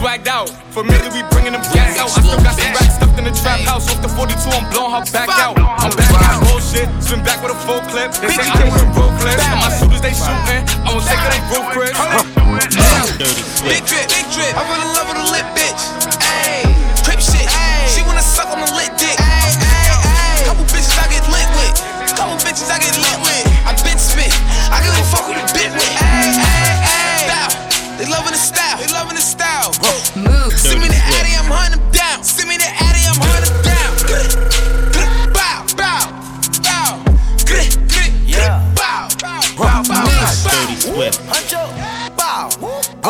Swagged out, familiar, we bringing them gas out. I still got some racks stuffed in the trap house. Off the 42, I'm blowing her back out. I'm back on bullshit, swim back with a full clip. They say I with a road clip. My shooters, they shooting. I'm gonna take it, they Chris. Dirty Big drip, big drip. I in love with a lit bitch. Ayy, crip shit. She wanna suck on the lit dick. Ayy, ayy, ayy. Couple bitches I get lit with. Couple bitches I get lit with.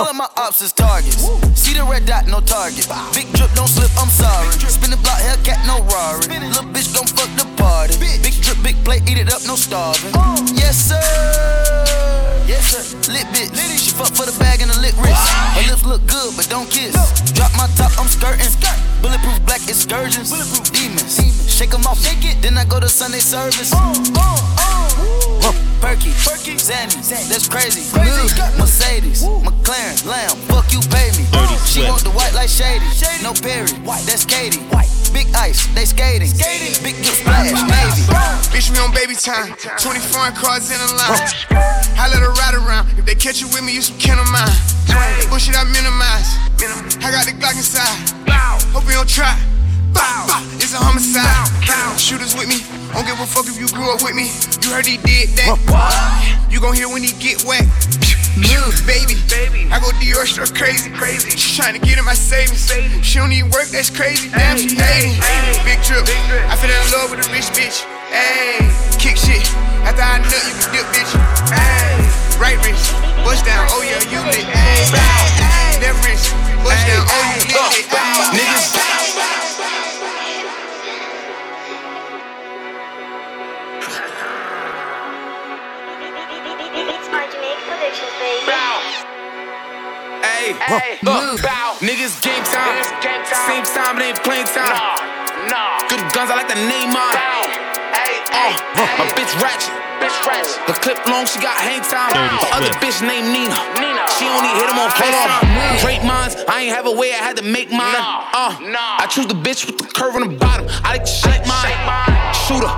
All of my ops is targets. See the red dot, no target. Big drip, don't slip, I'm sorry. Spin the block, Hellcat, no Rari. Little bitch gon' fuck the party. Big drip, big plate, eat it up, no starving. Yes, sir. Yes, sir. Lit bitch. She fuck for the bag and the lit wrist. Her lips look good, but don't kiss. Drop my top, I'm skirting. Bulletproof black excursions. Demons. Shake 'em off, shake it. Then I go to Sunday service. Perky, Perky, Zanny, that's crazy. Mercedes, McLaren, Lamb, fuck you, pay me. Dirty She Swift. want the white like shady, no Perry, that's Katie. Big ice, they skating, big get splash, Navy. Bitch, me on baby time. 20 foreign cars in a line. I let her ride around. If they catch you with me, you some kin of mine. Bullshit, I minimize. I got the Glock inside. Hope you don't try. Bow. It's a homicide. Shooters with me. Don't give a fuck if you grew up with me. You heard he did that. You gon' hear when he get wet. Move, baby. I go Dior struck crazy. crazy. She tryna get in my savings. She don't need work, that's crazy. Damn, she hating. Big trip. I fell in love with a rich bitch. Ayy, kick shit. After I nut, you can dip, bitch. Ayy, right wrist, bust down. Oh yeah, you lit. Ayy, left wrist, bust down. Oh you lit. Niggas. Hey, look, bow. Niggas game time. Same time, it ain't playing time. Good guns, I like the name on. Uh, my bitch ratchet. Bitch ratchet. The clip long, she got hang time. Dirty The other bitch named Nina. She only hit him on FaceTime. Great minds, I ain't have a way, I had to make mine. Uh, I choose the bitch with the curve on the bottom. I like to shake mine. Shooter,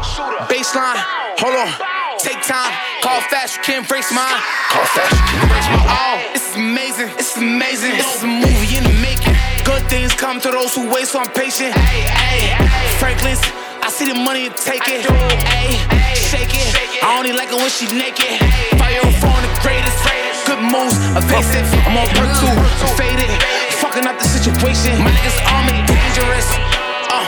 baseline. Hold on. Take time, call fast, you can't brace mine. Call fast, you can't brace mine. Oh, this is amazing, this is amazing. This is a movie in the making. Good things come to those who wait, so I'm patient. Hey, Franklin's, I see the money and take it. Hey, shake it. I only like it when she naked. Fire phone, the greatest. Good moves, evasive. I'm on perk two, I'm faded. Fucking up the situation. My niggas on me, dangerous. Uh,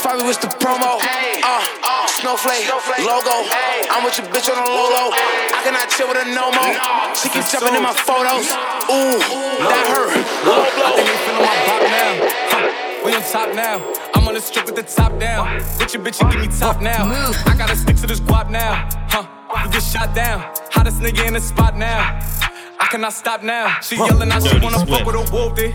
LA Fabi was the promo. Uh, snowflake, logo. I'm with your bitch on the low low. I cannot chill with a no mo. She keep jumping in my photos. Ooh, that hurt. Low blow. I think they feeling my pop now. Huh, We on top now. I'm on the strip with the top down. With your bitch, you give me top now. I gotta stick to this guap now. Huh? You get shot down. Hottest nigga in the spot now. I cannot stop now. She yelling out, she wanna fuck with a wolf day.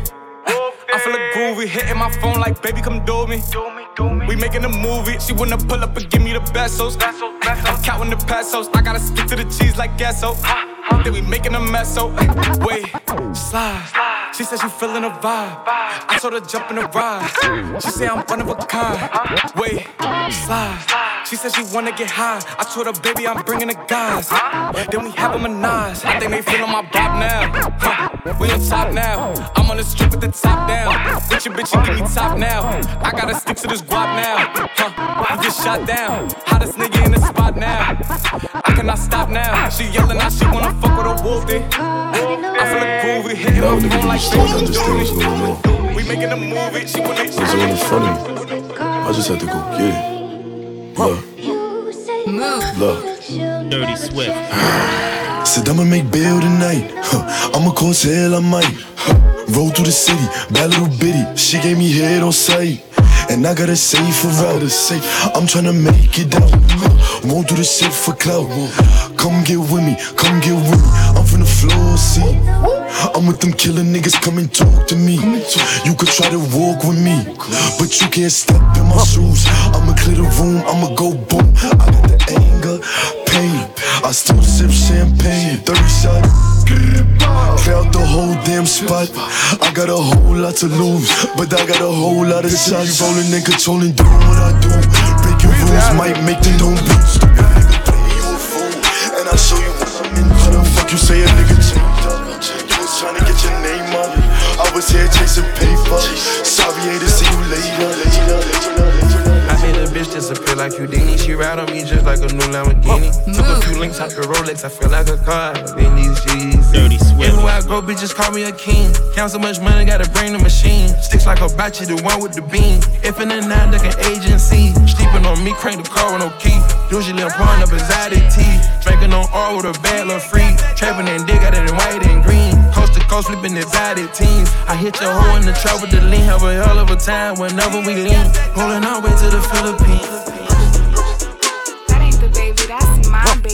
I feel a groovy, hitting my phone like, baby, come do me. Do me, do me. We making a movie. She wanna pull up and give me the pesos. I'm counting the pesos. I gotta stick to the cheese like queso. Then we making a mess, so eh, wait, slide. She said she feeling a vibe. I told her jump in the ride. She say I'm one of a kind. Wait, slide. She said she wanna get high. I told her, baby, I'm bringing the guys. Then we have a menage. I think they feeling my bop now. Huh, We on top now. I'm on the strip with the top down. With your bitch, you give me top now. I gotta stick to this guap now. Huh, you get shot down. Hottest nigga in the spot now. I cannot stop now. She yelling out, she wanna fuck with a wolf. day. I feel a groovy, hitting Now my niggas phone like just start to understand what's going on. We making a movie. She wanna. It's all in front of me. I just had to go get it. Love, love. Dirty Swift. Said I'ma make bail tonight. Huh. I'ma cause hell, I might. Huh. Roll through the city, bad little bitty. She gave me head on sight. And I gotta say for real, I'm tryna make it down. Won't do the shit for clout. Come get with me, come get with me. I'm from the floor, see. I'm with them killer niggas, come and talk to me. You could try to walk with me, but you can't step in my shoes. I'ma clear the room, I'ma go boom. I got the anger, pain. I still sip champagne, 30 shot. Clear the whole damn spot. I got a whole lot to lose, but I got a whole lot of shots. Rolling and controlling, doing what I do. Breaking rules might make them don't play you a fool, and I'll show you what I'm into. How the fuck you say a nigga changed up? You was trying to get your name up. I was here chasing paper. Sorry, ain't to see you later, later, later. A like Houdini. She ride on me just like a new Lamborghini. Took a few links out the Rolex. I feel like a car in these G's. Dirty Swift. Everywhere I go, bitches call me a king. Count so much money, gotta bring the machine. Sticks like a batchy, the one with the beam. If in the nine, like an agency. Sleeping on me, crank the car with no key. Usually I'm pouring up anxiety tea. Drinking on all with a bad love free. Trapping and dig, got it in white and green. Coast to coast, flipping exotic teams. I hit your hoe in the trap with the lean. Have a hell of a time whenever we lean. Rolling our way to the Philippines.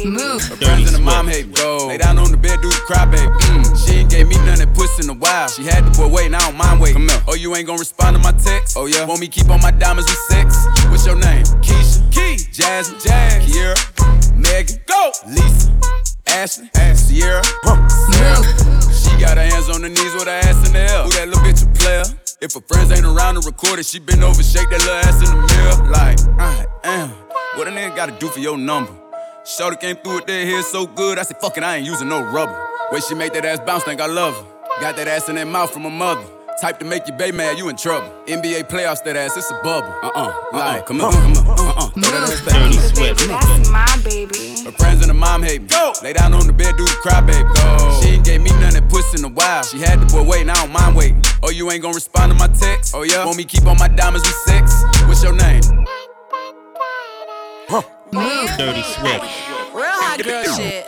Move. Her friends and the mom hate go. Lay down on the bed, do the cry, baby. Mm. She ain't gave me none that puss in a while. She had the boy waiting, I don't mind waiting. Come here. Oh, you ain't gonna respond to my text? Oh, yeah. Want me keep on my diamonds with sex? What's your name? Keisha. Key. Jasmine. Jazz. Kiera. Megan. Go. Lisa. Ashley. Ash. Sierra. She got her hands on her knees with her ass in the air. Who that little bitch a player? If her friends ain't around to record it, she been over, shake that little ass in the mirror. Like, I am. What a nigga gotta do for your number? Shorty came through with that hair so good, I said, fuck it, I ain't using no rubber. Way she make that ass bounce, think I love her. Got that ass in that mouth from her mother. Type to make you bay mad, you in trouble. NBA playoffs, that ass, it's a bubble. Uh uh, like, come on, come on, uh uh. Throw that ass back. Dirty Swift. That's my baby. Her friends and the mom hate me. Go. Lay down on the bed, do the cry, baby. Go. She ain't gave me none that puss in a while. She had the boy waiting, I don't mind waiting. Oh, you ain't gonna respond to my text? Oh, yeah? Want me keep on my diamonds with sex? What's your name? Move. Dirty Swift. Real hot girl shit.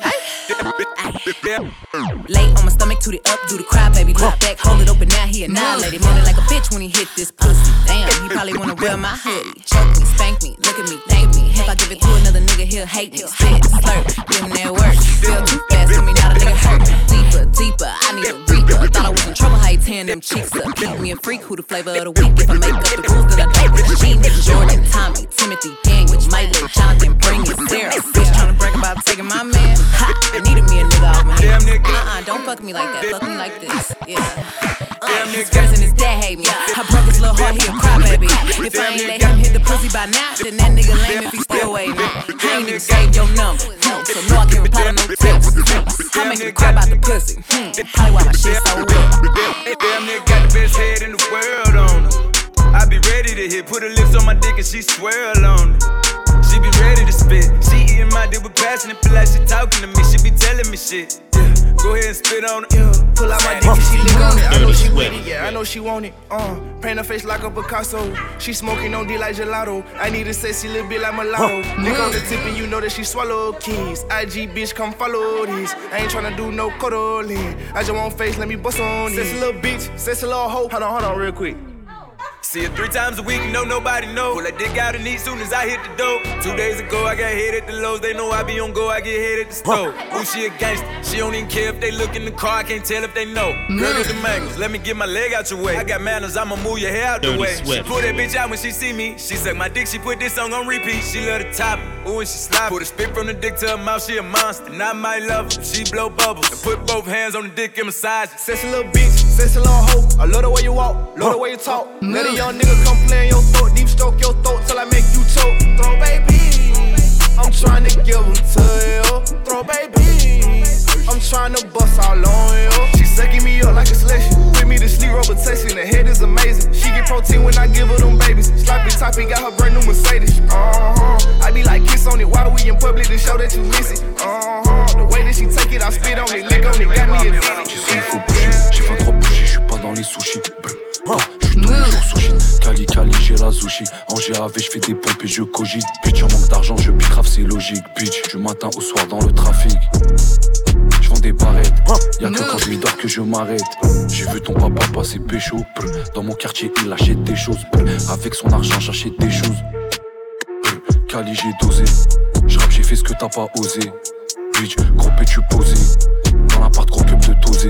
Lay on my stomach, toot it up, do the cry, baby. Drop back, hold it open, now he annihilated. Moaning like a bitch when he hit this pussy. Damn, he probably wanna wear my hoodie. Choke me, spank me, look at me, thank me. If I give it to another nigga, he'll hate me. Spit, slurp, give him that work. Feel too fast, tell me now the nigga hurt. Deeper, deeper, I need a reaper. Thought I was in trouble, how you tearing them cheeks up. Keep me a freak, who the flavor of the week. If I make up the rules, then I don't genius. Jordan, Tommy, Timothy, Daniel, Miley, Jonathan, bring it, Sarah. Bitch tryna brag about taking my man. Ha, I needed me a nigga off my Damn nigga. Uh-uh, don't fuck me like that. Fuck me like this. Yeah. Uh, his friends and his dad hate me. I broke his little heart, he a crybaby. If I ain't let him hit the pussy by now, then that nigga lame if he still waiting. I ain't even save your number. No, so no, I can't reply to no text. I make him cry about the pussy. Hmm, probably why my shit so wet. Damn nigga got the best head in the world on her. I be ready to hit, put her lips on my dick and she swirl on it. She be ready to spit. She eating my dick with passion and feel like she talking to me. She be telling me shit. Yeah, go ahead and spit on it. Yeah, pull out my dick and she lick on it. I know she Swift. with it, yeah, I know she want it. Uh, paint her face like a Picasso. She smoking on D like gelato. I need a sexy little bit like mulatto. Lick on the tip and you know that she swallow keys. IG bitch, come follow these. I ain't tryna do no cuddling. I just want face, let me bust on it. Sexy little bitch, sexy little hoe. Hold on, hold on, real quick. See her three times a week, no nobody know. Pull that dick out and eat soon as I hit the dope. Two days ago, I got hit at the lows. They know I be on go, I get hit at the stove. Ooh, she a gangster. She don't even care if they look in the car. I can't tell if they know. Girl with the mangoes, let me get my leg out your way. I got manners, I'ma move your hair out the way. She Swift. pull that bitch out when she see me. She suck my dick, she put this song on repeat. She love the top, ooh, and she slide. Put a spit from the dick to her mouth, she a monster. And I might love her, she blow bubbles. And put both hands on the dick and massage. it. Sexy little bitch, sexy little hoe. I love the way you walk, love the way you talk. Let a young nigga come play in your throat, deep stroke your throat till I make you choke. Throw baby, I'm trying to give 'em to you. Throw baby, I'm trying to bust all on you. She sucking me up like a selection. With me to sleep, rubber testing. The head is amazing. She get protein when I give her them babies. Sloppy toppy got her brand new Mercedes. Uh huh. I be like kiss on it while we in public to show that you miss it. Uh huh. The way that she take it, I spit on it, lick on it, got me addicted. Dans les sushis. Brr. Ah, Je suis tous les jours sushi. Cali Cali, j'ai la sushi. En GAV, je fais des pompes et je cogite. Bitch, en manque d'argent, je grave, c'est logique. Bitch, du matin au soir dans le trafic. Je vends des barrettes, y'a que quand je m'y que je m'arrête. J'ai vu ton papa passer pécho. Dans mon quartier, il achète des choses. Avec son argent, j'achète des choses. Cali, j'ai dosé. J'rappe, j'ai fait ce que t'as pas osé. Bitch, gros tu posé. Dans l'appart, gros que de toser.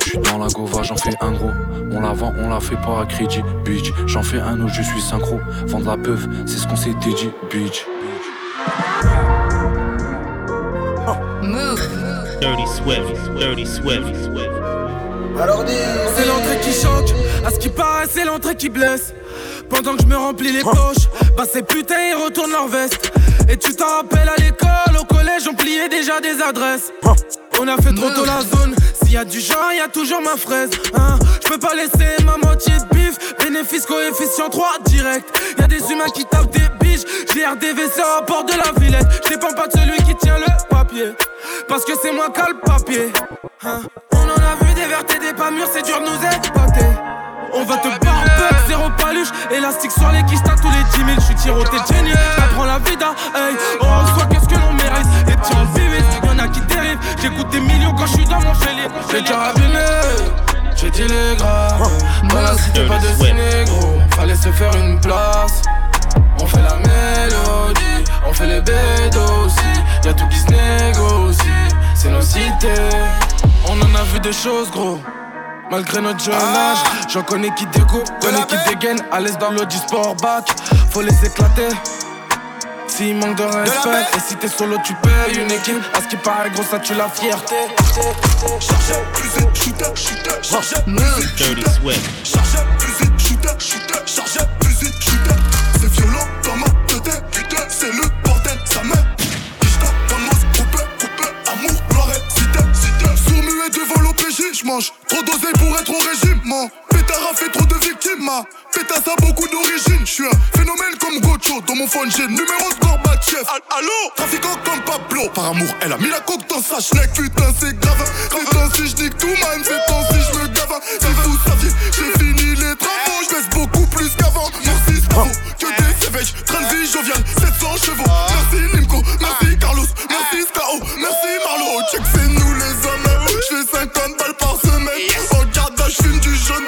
J'suis dans la gova, j'en fais un gros. On la vend, on la fait pas à crédit. Bitch, j'en fais un autre, je suis synchro. Vendre la peuf, c'est ce qu'on s'était dit. Bitch. Move. Dirty Swift, Dirty Swift. C'est l'entrée qui choque, à ce qui paraît, c'est l'entrée qui blesse. Pendant que je me remplis les poches, bah ces putains ils retournent leur veste. Et tu t'en rappelles à l'école, au collège, on pliait déjà des adresses. On a fait trop tôt la zone, s'il y a du genre, y a toujours ma fraise. Hein. Je peux pas laisser ma moitié de bif, bénéfice coefficient 3 direct. Y a des humains qui tapent des biches, j'ai RDVC à bord de la Villette. Je pas de celui qui tient le papier, parce que c'est moi qui le papier. Hein. On en a vu des vertes et des pas mûrs, c'est dur de nous épater. On va te barber, zéro paluche, élastique sur les quiches, tous les 10 000, je suis tiroté génie. J'apprends la vida, hey, on reçoit qu'est-ce que l'on mérite? Les petits en vivent, y'en a qui dérivent. J'écoute des millions quand je suis dans mon chélier. J'ai carabiner, j'ai dit les gras. Dans la cité, pas de négro, fallait se faire une place. On fait la mélodie, on fait les bédos aussi. Y'a tout qui se négocie, c'est nos cités. On en a vu des choses, gros. Malgré notre jeune âge, j'en connais qui dégo, connais qui dégaine, à l'aise dans l'audi sport back, faut les éclater. S'il manque de respect, et si t'es solo, tu payes une équipe. À ce qui paraît, gros, ça tue la fierté. Plus shooter, shooter, plus plus trop dosé pour être au régime, man. Pétard a fait trop de victimes, ma. Pétasse a beaucoup d'origine, j'suis un phénomène comme Gocho. Dans mon phone, j'ai le numéro de Gorbatchev. Al- Allô, trafiquant comme Pablo. Par amour, elle a mis la coque dans sa schneck, putain, c'est grave. Ces temps-ci, j'nique tout, man. Ces temps-ci, j'me gave. Si vous saviez, j'ai fini les travaux, j'baisse beaucoup plus qu'avant. Merci, bravo, que des éveils. Train de vie jovial, 700 chevaux. Merci, Nimco, merci, Carlos, merci, Skao, merci, Marlo. Check, J'fume du jaune.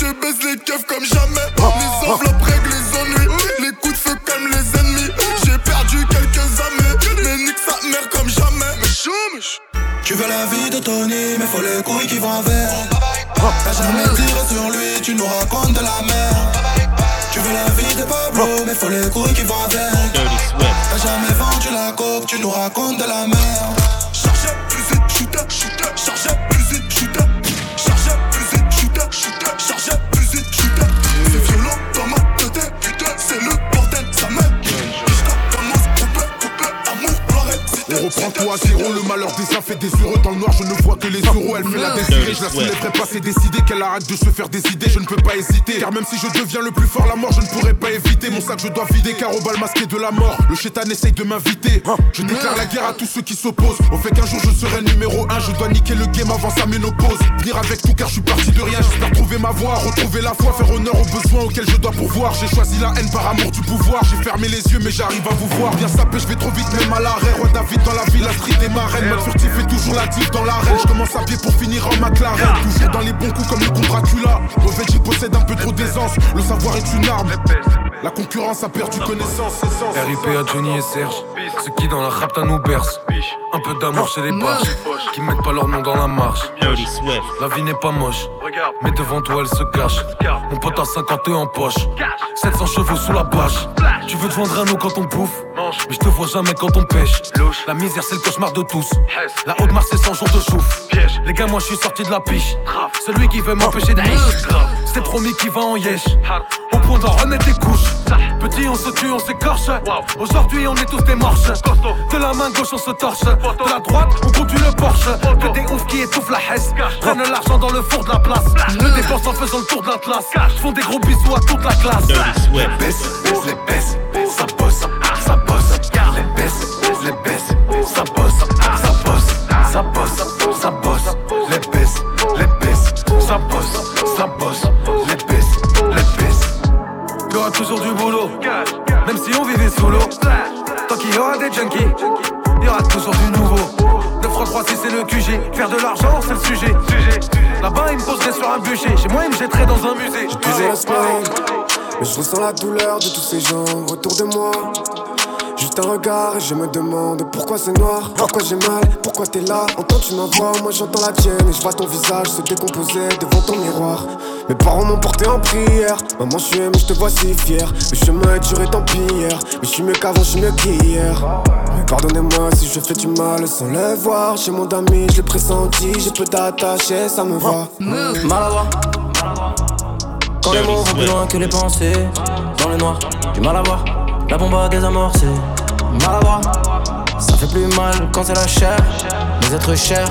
Je baisse les keufs comme jamais. Les enveloppes règlent les ennuis. Les coups de feu comme les ennemis. J'ai perdu quelques amis. Mais nique sa mère comme jamais. Mais Tu veux la vie de Tony, mais faut les couilles qui vont avec. T'as jamais tiré sur lui, tu nous racontes de la merde. Tu veux la vie de Pablo, mais faut les couilles qui vont avec. T'as jamais vendu la coke, tu nous racontes de la merde. À zéro, le malheur des uns fait des heureux. Dans le noir je ne vois que les euros, elle fait la désirée Je la soulèverai pas, c'est décidé qu'elle arrête de se faire des idées Je ne peux pas hésiter, car même si je deviens le plus fort La mort je ne pourrai pas éviter, mon sac je dois vider Car au bal masqué de la mort, le chétan essaye de m'inviter. Je déclare la guerre à tous ceux qui s'opposent. Au fait qu'un jour je serai numéro 1 Je dois niquer le game avant sa ménopause. Venir avec tout car je suis parti de rien. J'espère trouver ma voie, retrouver la foi Faire honneur aux besoins auxquels je dois pourvoir. J'ai choisi la haine par amour du pouvoir. J'ai fermé les yeux mais j'arrive à vous voir. Bien sapé, je vais trop vite même à l'arrêt. Roi David dans la ville, la street et ma reine Mode furtif et toujours la diff dans l'arène. Je commence à pied pour finir en McLaren. Toujours dans les bons coups comme le con Dracula. Mauvais possède un peu trop d'aisance. Le savoir est une arme. La concurrence a perdu connaissance. RIP à Johnny et Serge. Ceux qui dans la rapta nous bercent Un peu d'amour chez les barges Qui mettent pas leur nom dans la marche. La vie n'est pas moche Mais devant toi elle se cache. Mon pote a 50 en poche 700 chevaux sous la bâche. Tu veux te vendre un eau quand on bouffe? Mais je te vois jamais quand on pêche. La misère c'est le cauchemar de tous. La haute marche c'est 100 jours de chouf. Les gars moi je suis sorti de la piche. Celui qui veut m'empêcher de riche C'est promis qui va en yesh. Au point d'en remettre les couches. Petit on se tue on s'écorche. Aujourd'hui on est tous des morches. De la main gauche on se torche. De la droite on conduit le Porsche. Que des oufs qui étouffent la hesse. Prennent l'argent dans le four de la place. Le dépense en faisant le tour de l'Atlas. Font des gros bisous à toute la classe. Baisse, les baisse, De l'argent, c'est le sujet. Là-bas, il me poserait sur un bûcher. Chez moi, il me jetterait dans un musée. J'ai toujours mais je ressens la douleur de tous ces gens autour de moi. Juste un regard et je me demande pourquoi c'est noir, pourquoi j'ai mal, pourquoi t'es là. Entends-tu ma voix, moi j'entends la tienne et je vois ton visage se décomposer devant ton miroir. Mes parents m'ont porté en prière, maman je suis mais je te vois si fier. Le chemin est dur et tant pis hier, mais je suis mieux qu'avant, je suis mieux qu'hier. Pardonnez-moi si je fais du mal sans le voir. Chez mon ami, je l'ai pressenti, je peux t'attacher, ça me va. Maladroit. Quand les mots vont plus loin que les pensées, dans le noir, du mal à voir. La bombe a désamorcé, maladroit. Ça fait plus mal quand c'est la chair, les êtres chers.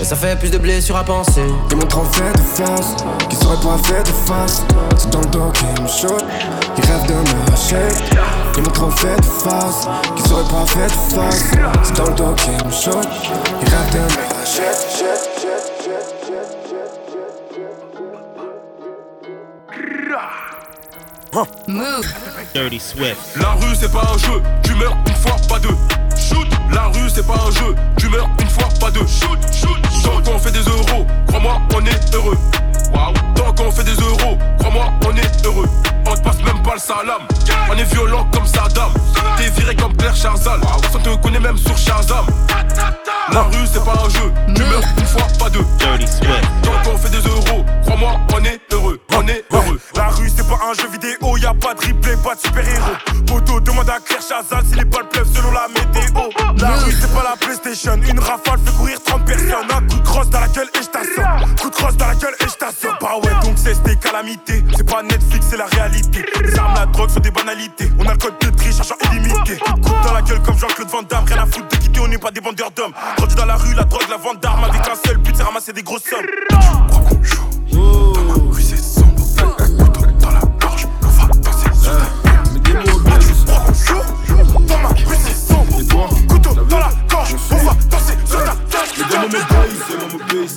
Et ça fait plus de blessures à penser. Ils m'ont trop fait de face, qui seraient pas fait de face. C'est dans le dos qui me choque, ils rêvent de me lâcher. Ils m'ont trop fait de face, qui seraient pas fait de face. C'est dans le dos qui me choque, ils rêvent de me lâcher. Move. Dirty Swift. La rue c'est pas un jeu, tu meurs une fois, pas deux. Shoot. La rue c'est pas un jeu, tu meurs une fois, pas deux. Shoot, shoot. Tant qu'on fait des euros, crois-moi, on est heureux. Tant qu'on fait des euros, crois-moi, on est heureux. On te passe même pas le salam. On est violent comme Saddam. T'es viré comme Claire Chazal. On te connaît même sur Shazam. La rue c'est pas un jeu, tu meurs une fois, pas deux. Tant qu'on fait des euros, crois-moi, on est heureux. On est heureux. La rue c'est pas un jeu vidéo, y a pas de replay, pas de super-héros. Poto demande à Claire Chazal si les balles pleuvent selon la météo. La rue c'est pas la PlayStation, une rafale fait courir 30 personnes. Dans la gueule et je t'assomme. Bah ouais, donc c'est des calamités. C'est pas Netflix, c'est la réalité. Les armes, la drogue sont des banalités. On a le code de triche, argent illimité. Coup de dans la gueule comme Jean-Claude Van Damme. Rien à foutre de quitter, on n'est pas des vendeurs d'hommes. Grandi dans la rue, la drogue, la vente d'armes. Avec un seul but, c'est ramasser des grosses sommes.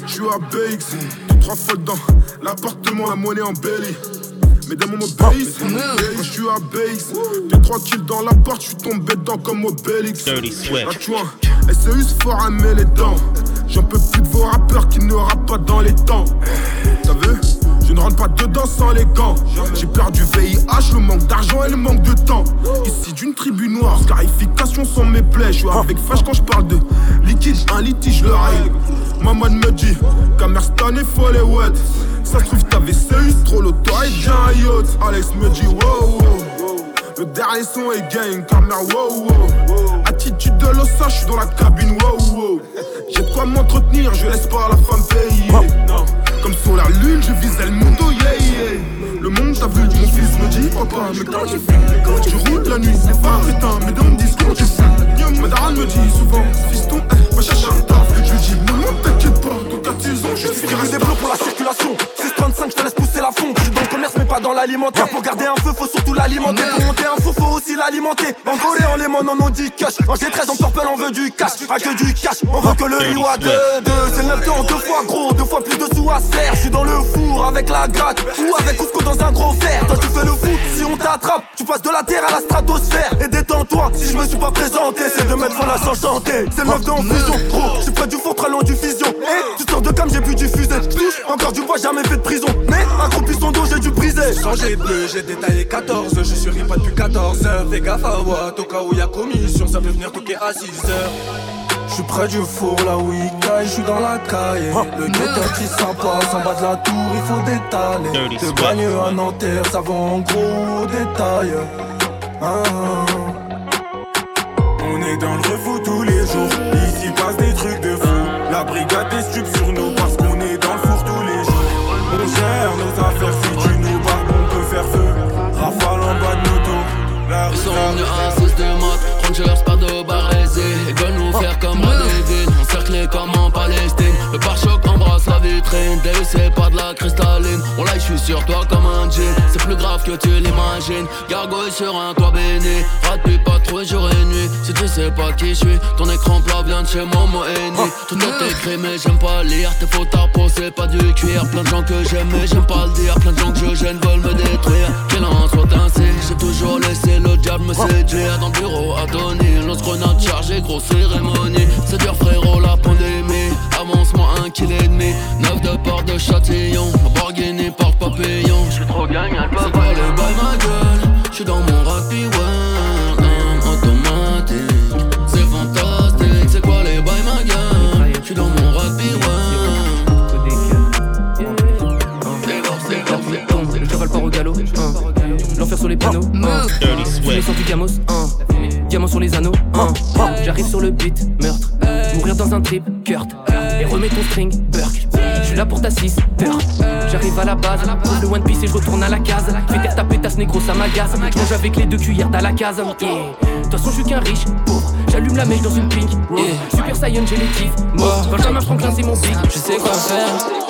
Suis à BX, deux, trois fois dans l'appartement, la monnaie en belly. Mais dans mon base, quand je suis à BX, deux, trois kills dans l'appart, je suis tombé dedans comme Obélix. Dirty Swift. Là, tu vois, SEU se fort à mettre les dents. J'en peux plus de vos rappeurs qui ne rappent pas dans les temps. T'as vu? Je ne rentre pas dedans sans les gants. J'ai perdu VIH, le manque d'argent et le manque de temps. Ici d'une tribu noire, clarification sans mes plaies. Je suis avec fâche quand je parle de liquide, un litige le règle. Maman me dit, Camerston est folle et wet. Ça se trouve, t'avais CU, trop l'auto et bien Alex me dit, wow, wow. Le dernier son est gang, caméra, wow, wow. Attitude de l'ossa, je suis dans la cabine, wow, wow. J'ai de quoi m'entretenir, je laisse pas la femme payer. Comme sur la lune, je visais le mundo, yeah, yeah. Le monde t'a vu, mon fils me dit, papa, mais quand tu fais, quand tu roules la nuit, c'est pas putain, mais dans me disent comment tu fais. Ma daronne me dit souvent, fiston, eh, va chercher un taf. Je lui dis, maman, t'inquiète pas, tout à 10 ans, je suis des blocs pour la circulation. Pour garder un feu, faut surtout l'alimenter. Pour monter un feu, faut aussi l'alimenter. En Corée, en Lemon, on nous dit cash. En G13, en Purple, on veut du cash. Pas que du cash, on veut que le à 2 2 C'est le 9 temps, deux fois gros, deux fois plus de sous à se faire. Je suis dans le four avec la gratte ou avec Cusco dans un gros fer. Toi, tu fais le foot, si on t'attrape, tu passes de la terre à la stratosphère. Et détends-toi, si je me suis pas présenté, c'est de mettre la sans chanter. C'est le 9 en fusion, gros. Je suis près du four, très loin du fusion. Et tu sors de cam, j'ai pu diffuser. Touche, encore du bois, jamais fait de prison. Mais un gros briser. Changé de bleu, j'ai détaillé 14 Je suis pas depuis 14 heures Fais gaffe à Watt au cas où y a commission Ça peut venir toquer à 6 heures je suis près du four, là où il caille, je suis dans la caille. Le guetteur qui s'en passe en bas de la tour, il faut détaler. De bagneux à Nanterre, ça va en gros détail. Ah. On est dans le refou tous les jours, ici passe des trucs de fou. La brigade est stup mat, Rangers pas de barésie Ils veulent nous faire comme la Devine Encerclés comme en Palestine. Le pare-choc embrasse la vitrine. DU c'est pas la la cristalline. Oh là, je suis sur toi comme un jean. C'est plus grave que tu l'imagines. Gargouille sur un toit béni. Rate pas trop jour et nuit. Si tu sais pas qui je suis, ton écran plat vient de chez Momo et Tout est écrit, mais j'aime pas lire. Tes fautes à peau, c'est pas du cuir. Plein de gens que j'aime, mais j'aime pas le dire. Plein de gens que je gêne veulent me détruire. Qu'il en soit ainsi, j'ai toujours laissé le diable me séduire. Dans le bureau à Tony, lance grenade chargée, grosse cérémonie. C'est dur, frérot, la pandémie. Avance-moi un kill et demi. Neuf de port de Châtillon. Borghini porte papillon. J'suis trop gagnant, C'est quoi le bail, ma gueule? J'suis dans mon rugby world. automatique. C'est fantastique. C'est quoi les bails, ma gueule? J'suis dans mon rugby world. Le cheval part au galop. L'enfer sur les panneaux. Dirty sur du gamos. Diamant sur les anneaux. J'arrive sur le beat. Burk. J'suis là pour ta 6 peur. J'arrive à la base, le One Piece et je retourne à la case. Fais ta pétasse négro, ça m'agace. J'mange avec les deux cuillères dans la case. De toute façon, j'suis qu'un riche. J'allume la mèche dans une pink. Super Saiyan, j'ai les tifs. Benjamin Franklin, c'est mon pic. Je sais quoi faire?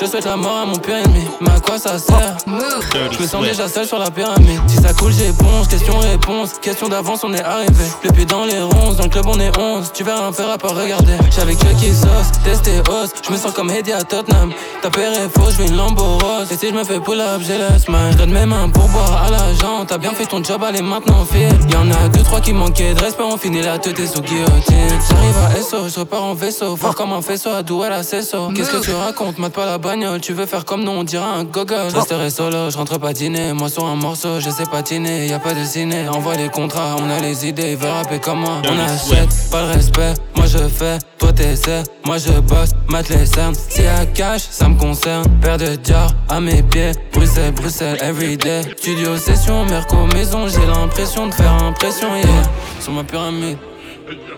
Je souhaite la mort à mon pire ennemi, mais à quoi ça sert Je me sens déjà seul sur la pyramide. Si ça coule, j'éponge. Question-réponse, question d'avance, on est arrivé. Le pied dans les ronces, dans le club on est 11. Tu verras un faire à pas regarder. J'avais Chucky Sauce, testé os. Je me sens comme Eddie à Tottenham. Ta père est faux, je une Lambo rose. Et si je me fais pull up, j'ai le smile. Donne mes mains pour boire à l'agent. T'as bien fait ton job, allez maintenant file. Y'en a deux, trois qui manquaient de respect, on finit la tête sous guillotine. J'arrive à SO, je repars en vaisseau. Fort comme un faisceau, à douer la CSO. Qu'est-ce que tu racontes, mate pas la tu veux faire comme nous, on dirait un gogol. Je resterai solo, je rentre pas dîner. Moi sur un morceau, je sais patiner. Y a pas de ciné, envoie les contrats, on a les idées. Veut rapper comme moi, on achète, pas le respect. Moi je fais, toi t'essaies. Moi je bosse, mate les cernes. Si à cash, ça me concerne. Père de diar à mes pieds. Bruxelles, Bruxelles, everyday. Studio, session, Merco, maison. J'ai l'impression de faire impression, yeah. Sur ma pyramide,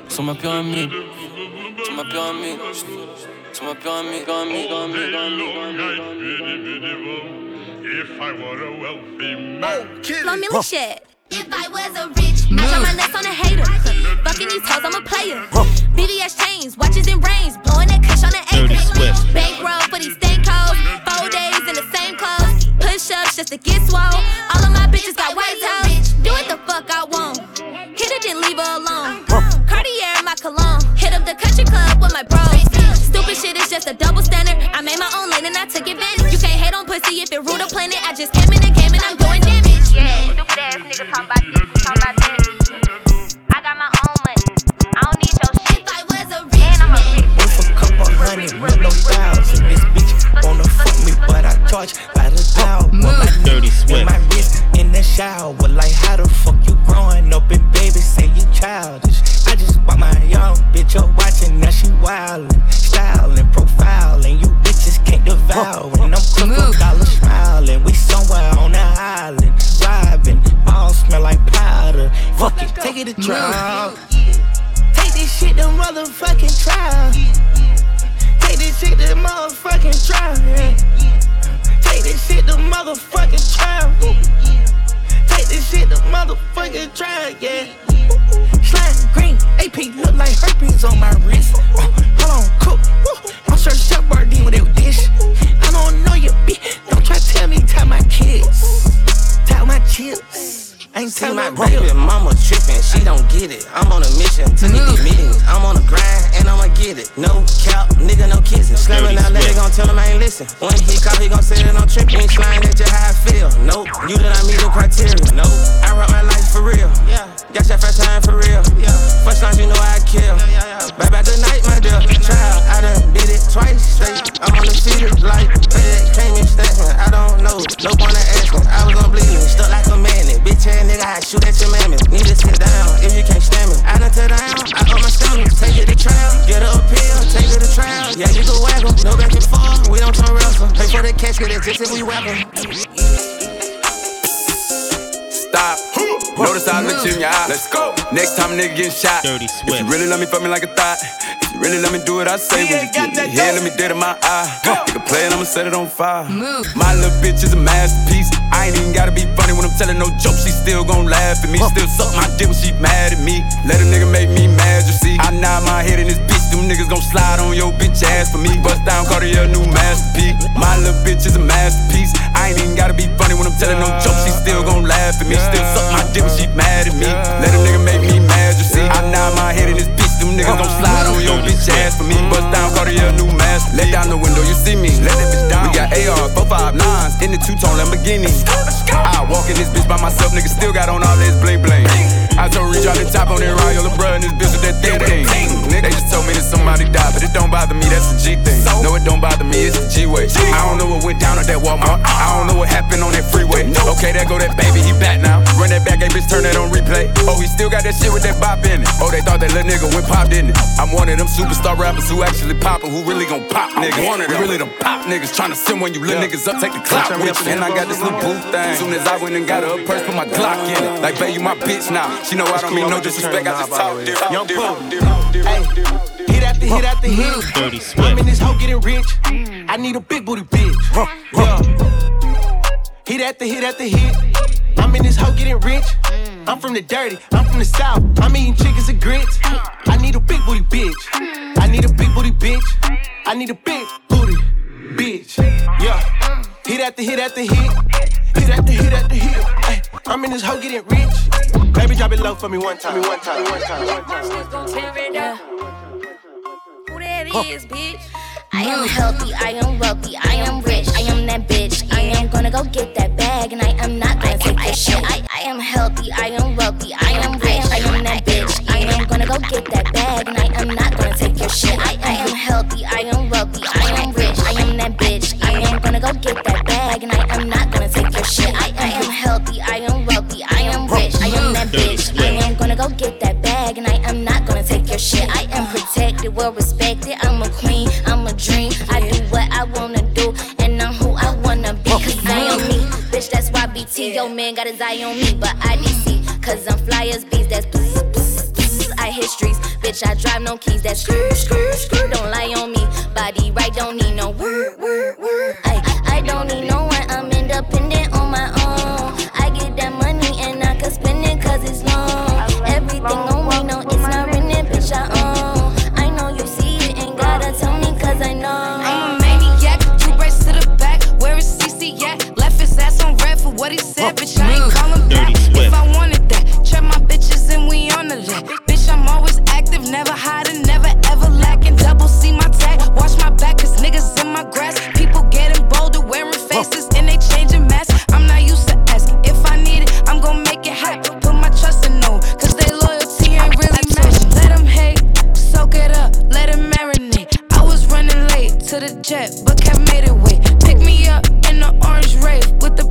sur ma pyramide, sur ma pyramide sur ma pyramide, pyramide, pyramide, If I were a wealthy man. Oh, shit. If I was a rich man, turn my nuts on a hater. Fucking these hoes, I'm a player. BBS chains, watches and rings, blowing that kush on the acre. Bankroll for these stank hoes, four days in the same clothes. Push ups just to get swole. Don't know, no point of asking. I was on bleeding, stuck like a magnet. Bitch ass nigga, I shoot at your mammy. Need to sit down if you can't stand me. I done tear down, I owe my stomach. Take it to trial, get her a pill, take it to trial. Yeah, you can whack em, no back and forth. We don't turn wrestle. Pay for the casket, it's just if we whack em. Stop. Notice I look you in your eye. Let's go. Next time a nigga getting shot. Dirty sweat. If you really love me, fuck me like a thought. If you really let me do what I say, when you get me here, let me dead in my eye. You can play it, I'ma set it on fire. Move. My little bitch is a masterpiece. I ain't even gotta be funny when I'm telling no jokes. She still gon' laugh at me. Still suck my dick when she mad at me. Let a nigga make me mad, you see. I nod my head in this bitch them niggas gon' slide on your bitch ass for me. Bust down Cartier, new masterpiece. My little bitch is a masterpiece. I ain't even gotta be funny when I'm telling no jokes. She still gon' laugh at me. Still suck my dick when she mad at me. Let a nigga make me mad, you see. I nod my head in this bitch. Them niggas gon' slide on your bitch ass for me. Bust down Cartier, new masterpiece. Let down the window, you see me. Let that bitch down. We got AR, 459s in the two-tone Lamborghini. I walk in this bitch by myself, nigga still got on all this bling bling. I told Reach out the top on that Royal LeBron and this bitch with that thing thing. They just told me that somebody died, but it don't bother me, that's a G thing. No, it don't bother me, it's the G way. I don't know what went down at that Walmart. I don't know what happened on that freeway. Okay, there go that baby, he back now. Run that back, hey bitch, turn that on replay. Oh, he still got that shit with that bop in it. Oh, they thought that little nigga went pop, didn't it? I'm one of them superstar rappers who actually poppin', who really gon' pop nigga. One of them. Really them pop niggas tryna send when you little niggas up, take the clout with you. And I got this little booth thing. As soon as I went and got her a purse, put my Glock in it. Like, babe, you my bitch now. She know I don't mean no disrespect, I just talk different. Young Hey, hit after hit after hit. Dirty I'm in this hoe getting rich. I need a big booty bitch. Yeah. Hit after hit after hit. I'm in this hoe getting rich. I'm from the dirty, I'm from the south. I'm eating chickens and grits. I need a big booty bitch. I need a big booty bitch. I need a big booty bitch. Yeah. Hit after hit after hit. Hit after hit after hit. Ay, I'm in this hoe getting rich. Baby, drop it low for me one time. One time. One time. One time. Who that is, bitch? I am healthy, I am wealthy, I am rich, I am that bitch. I am gonna go get that bag, and I am not gonna take that shit. I, I am healthy, I am wealthy, I am rich, I am that bitch. I am gonna go get that bag, and I am not gonna take your shit. I, I am healthy, I am wealthy, I am rich, I am that bitch. I am gonna go get that bag, and I am not gonna take your shit. I, I am healthy, I am wealthy, I am rich, I am that bitch. I am gonna go get that bag, and I am not gonna take your shit. I am protected, well respected. I'm a queen, I'm dream. I do what I wanna do, and I'm who I wanna be. Oh. Cause I am me, bitch. That's why BT, yo man got his eye on me, but I DC. Cause I'm fly as bees, that's bzz, bzz, bzz. I hit streets, bitch. I drive no keys, that's screw, screw, screw. Don't lie on me, body right, don't need no word, word, word. I, I don't need no one, I'm independent for what he said, bitch. I ain't call him back. If I wanted that, trap my bitches and we on the that. Bitch, I'm always active, never hiding, never ever lacking. Double see my tag, watch my back, cause niggas in my grass. People getting bolder, wearing faces, and they changing masks. I'm not used to ask. If I need it, I'm gon' make it happen. Put my trust in no, cause they loyalty ain't really matching. Let them hate, soak it up, let it marinate. I was running late to the jet, but kept made it wait. Pick me up in the orange rave with the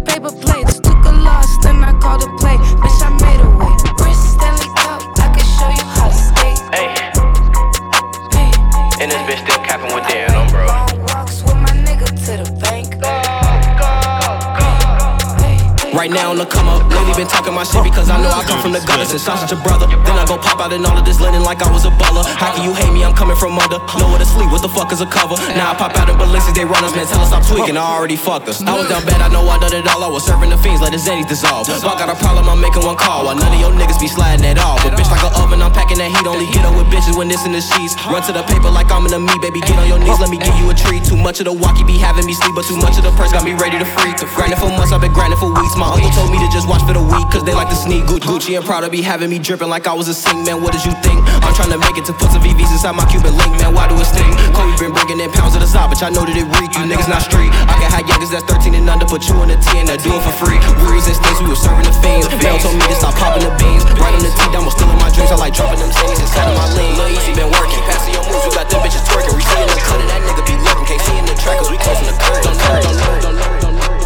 Tell her come up been talking my shit because I know I come from the gutter since I'm such a brother. Then I go pop out in all of this linen like I was a baller. How can you hate me? I'm coming from under. Nowhere to sleep, what the fuck is a cover? Now I pop out in Balenciagas, they run us, man. Tell us stop tweaking, I already fucked us. I was down bad, I know I done it all. I was serving the fiends, let the Zennies dissolve. If I got a problem, I'm making one call. While none of your niggas be sliding at all. But bitch, like an oven, I'm packing that heat. Only get up with bitches when it's in the sheets. Run to the paper like I'm in the me, baby. Get on your knees, let me give you a treat. Too much of the walkie be having me sleep, but too much of the purse got me ready to freak. Grinding for months, I've been grinding for weeks. My uncle told me to just watch for the weak, cause they like to sneak. Gucci and proud to be having me dripping like I was a sing, man. What did you think? I'm trying to make it to put some VVs inside my Cuban link, man. Why do it sting? Kobe been bringing in pounds of the side, bitch. I know that it reek. You niggas not street. I can have youngers that's 13 and under, put you in a 10, that do it for free. Worries and stings, we were serving the fiends. Mel told me to stop popping the beans. Riding the tea I'm still in my dreams. I like dropping them things inside of my lean. Lil Easy been working. Passing your moves, you got them bitches twerking. We seeing the cut of that nigga be looking. Can't see in the track, cause we closing the curtain. Don't learn, don't learn, don't learn.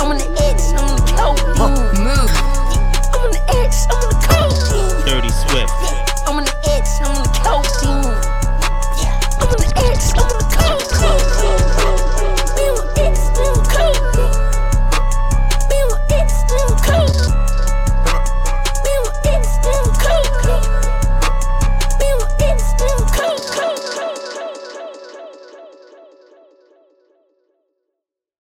I'm on the edge, I'm on the cloak. X, I'm on the codeine. Dirty Swift. I'm on the X, I'm on the codeine. I'm on the X, I'm on the codeine.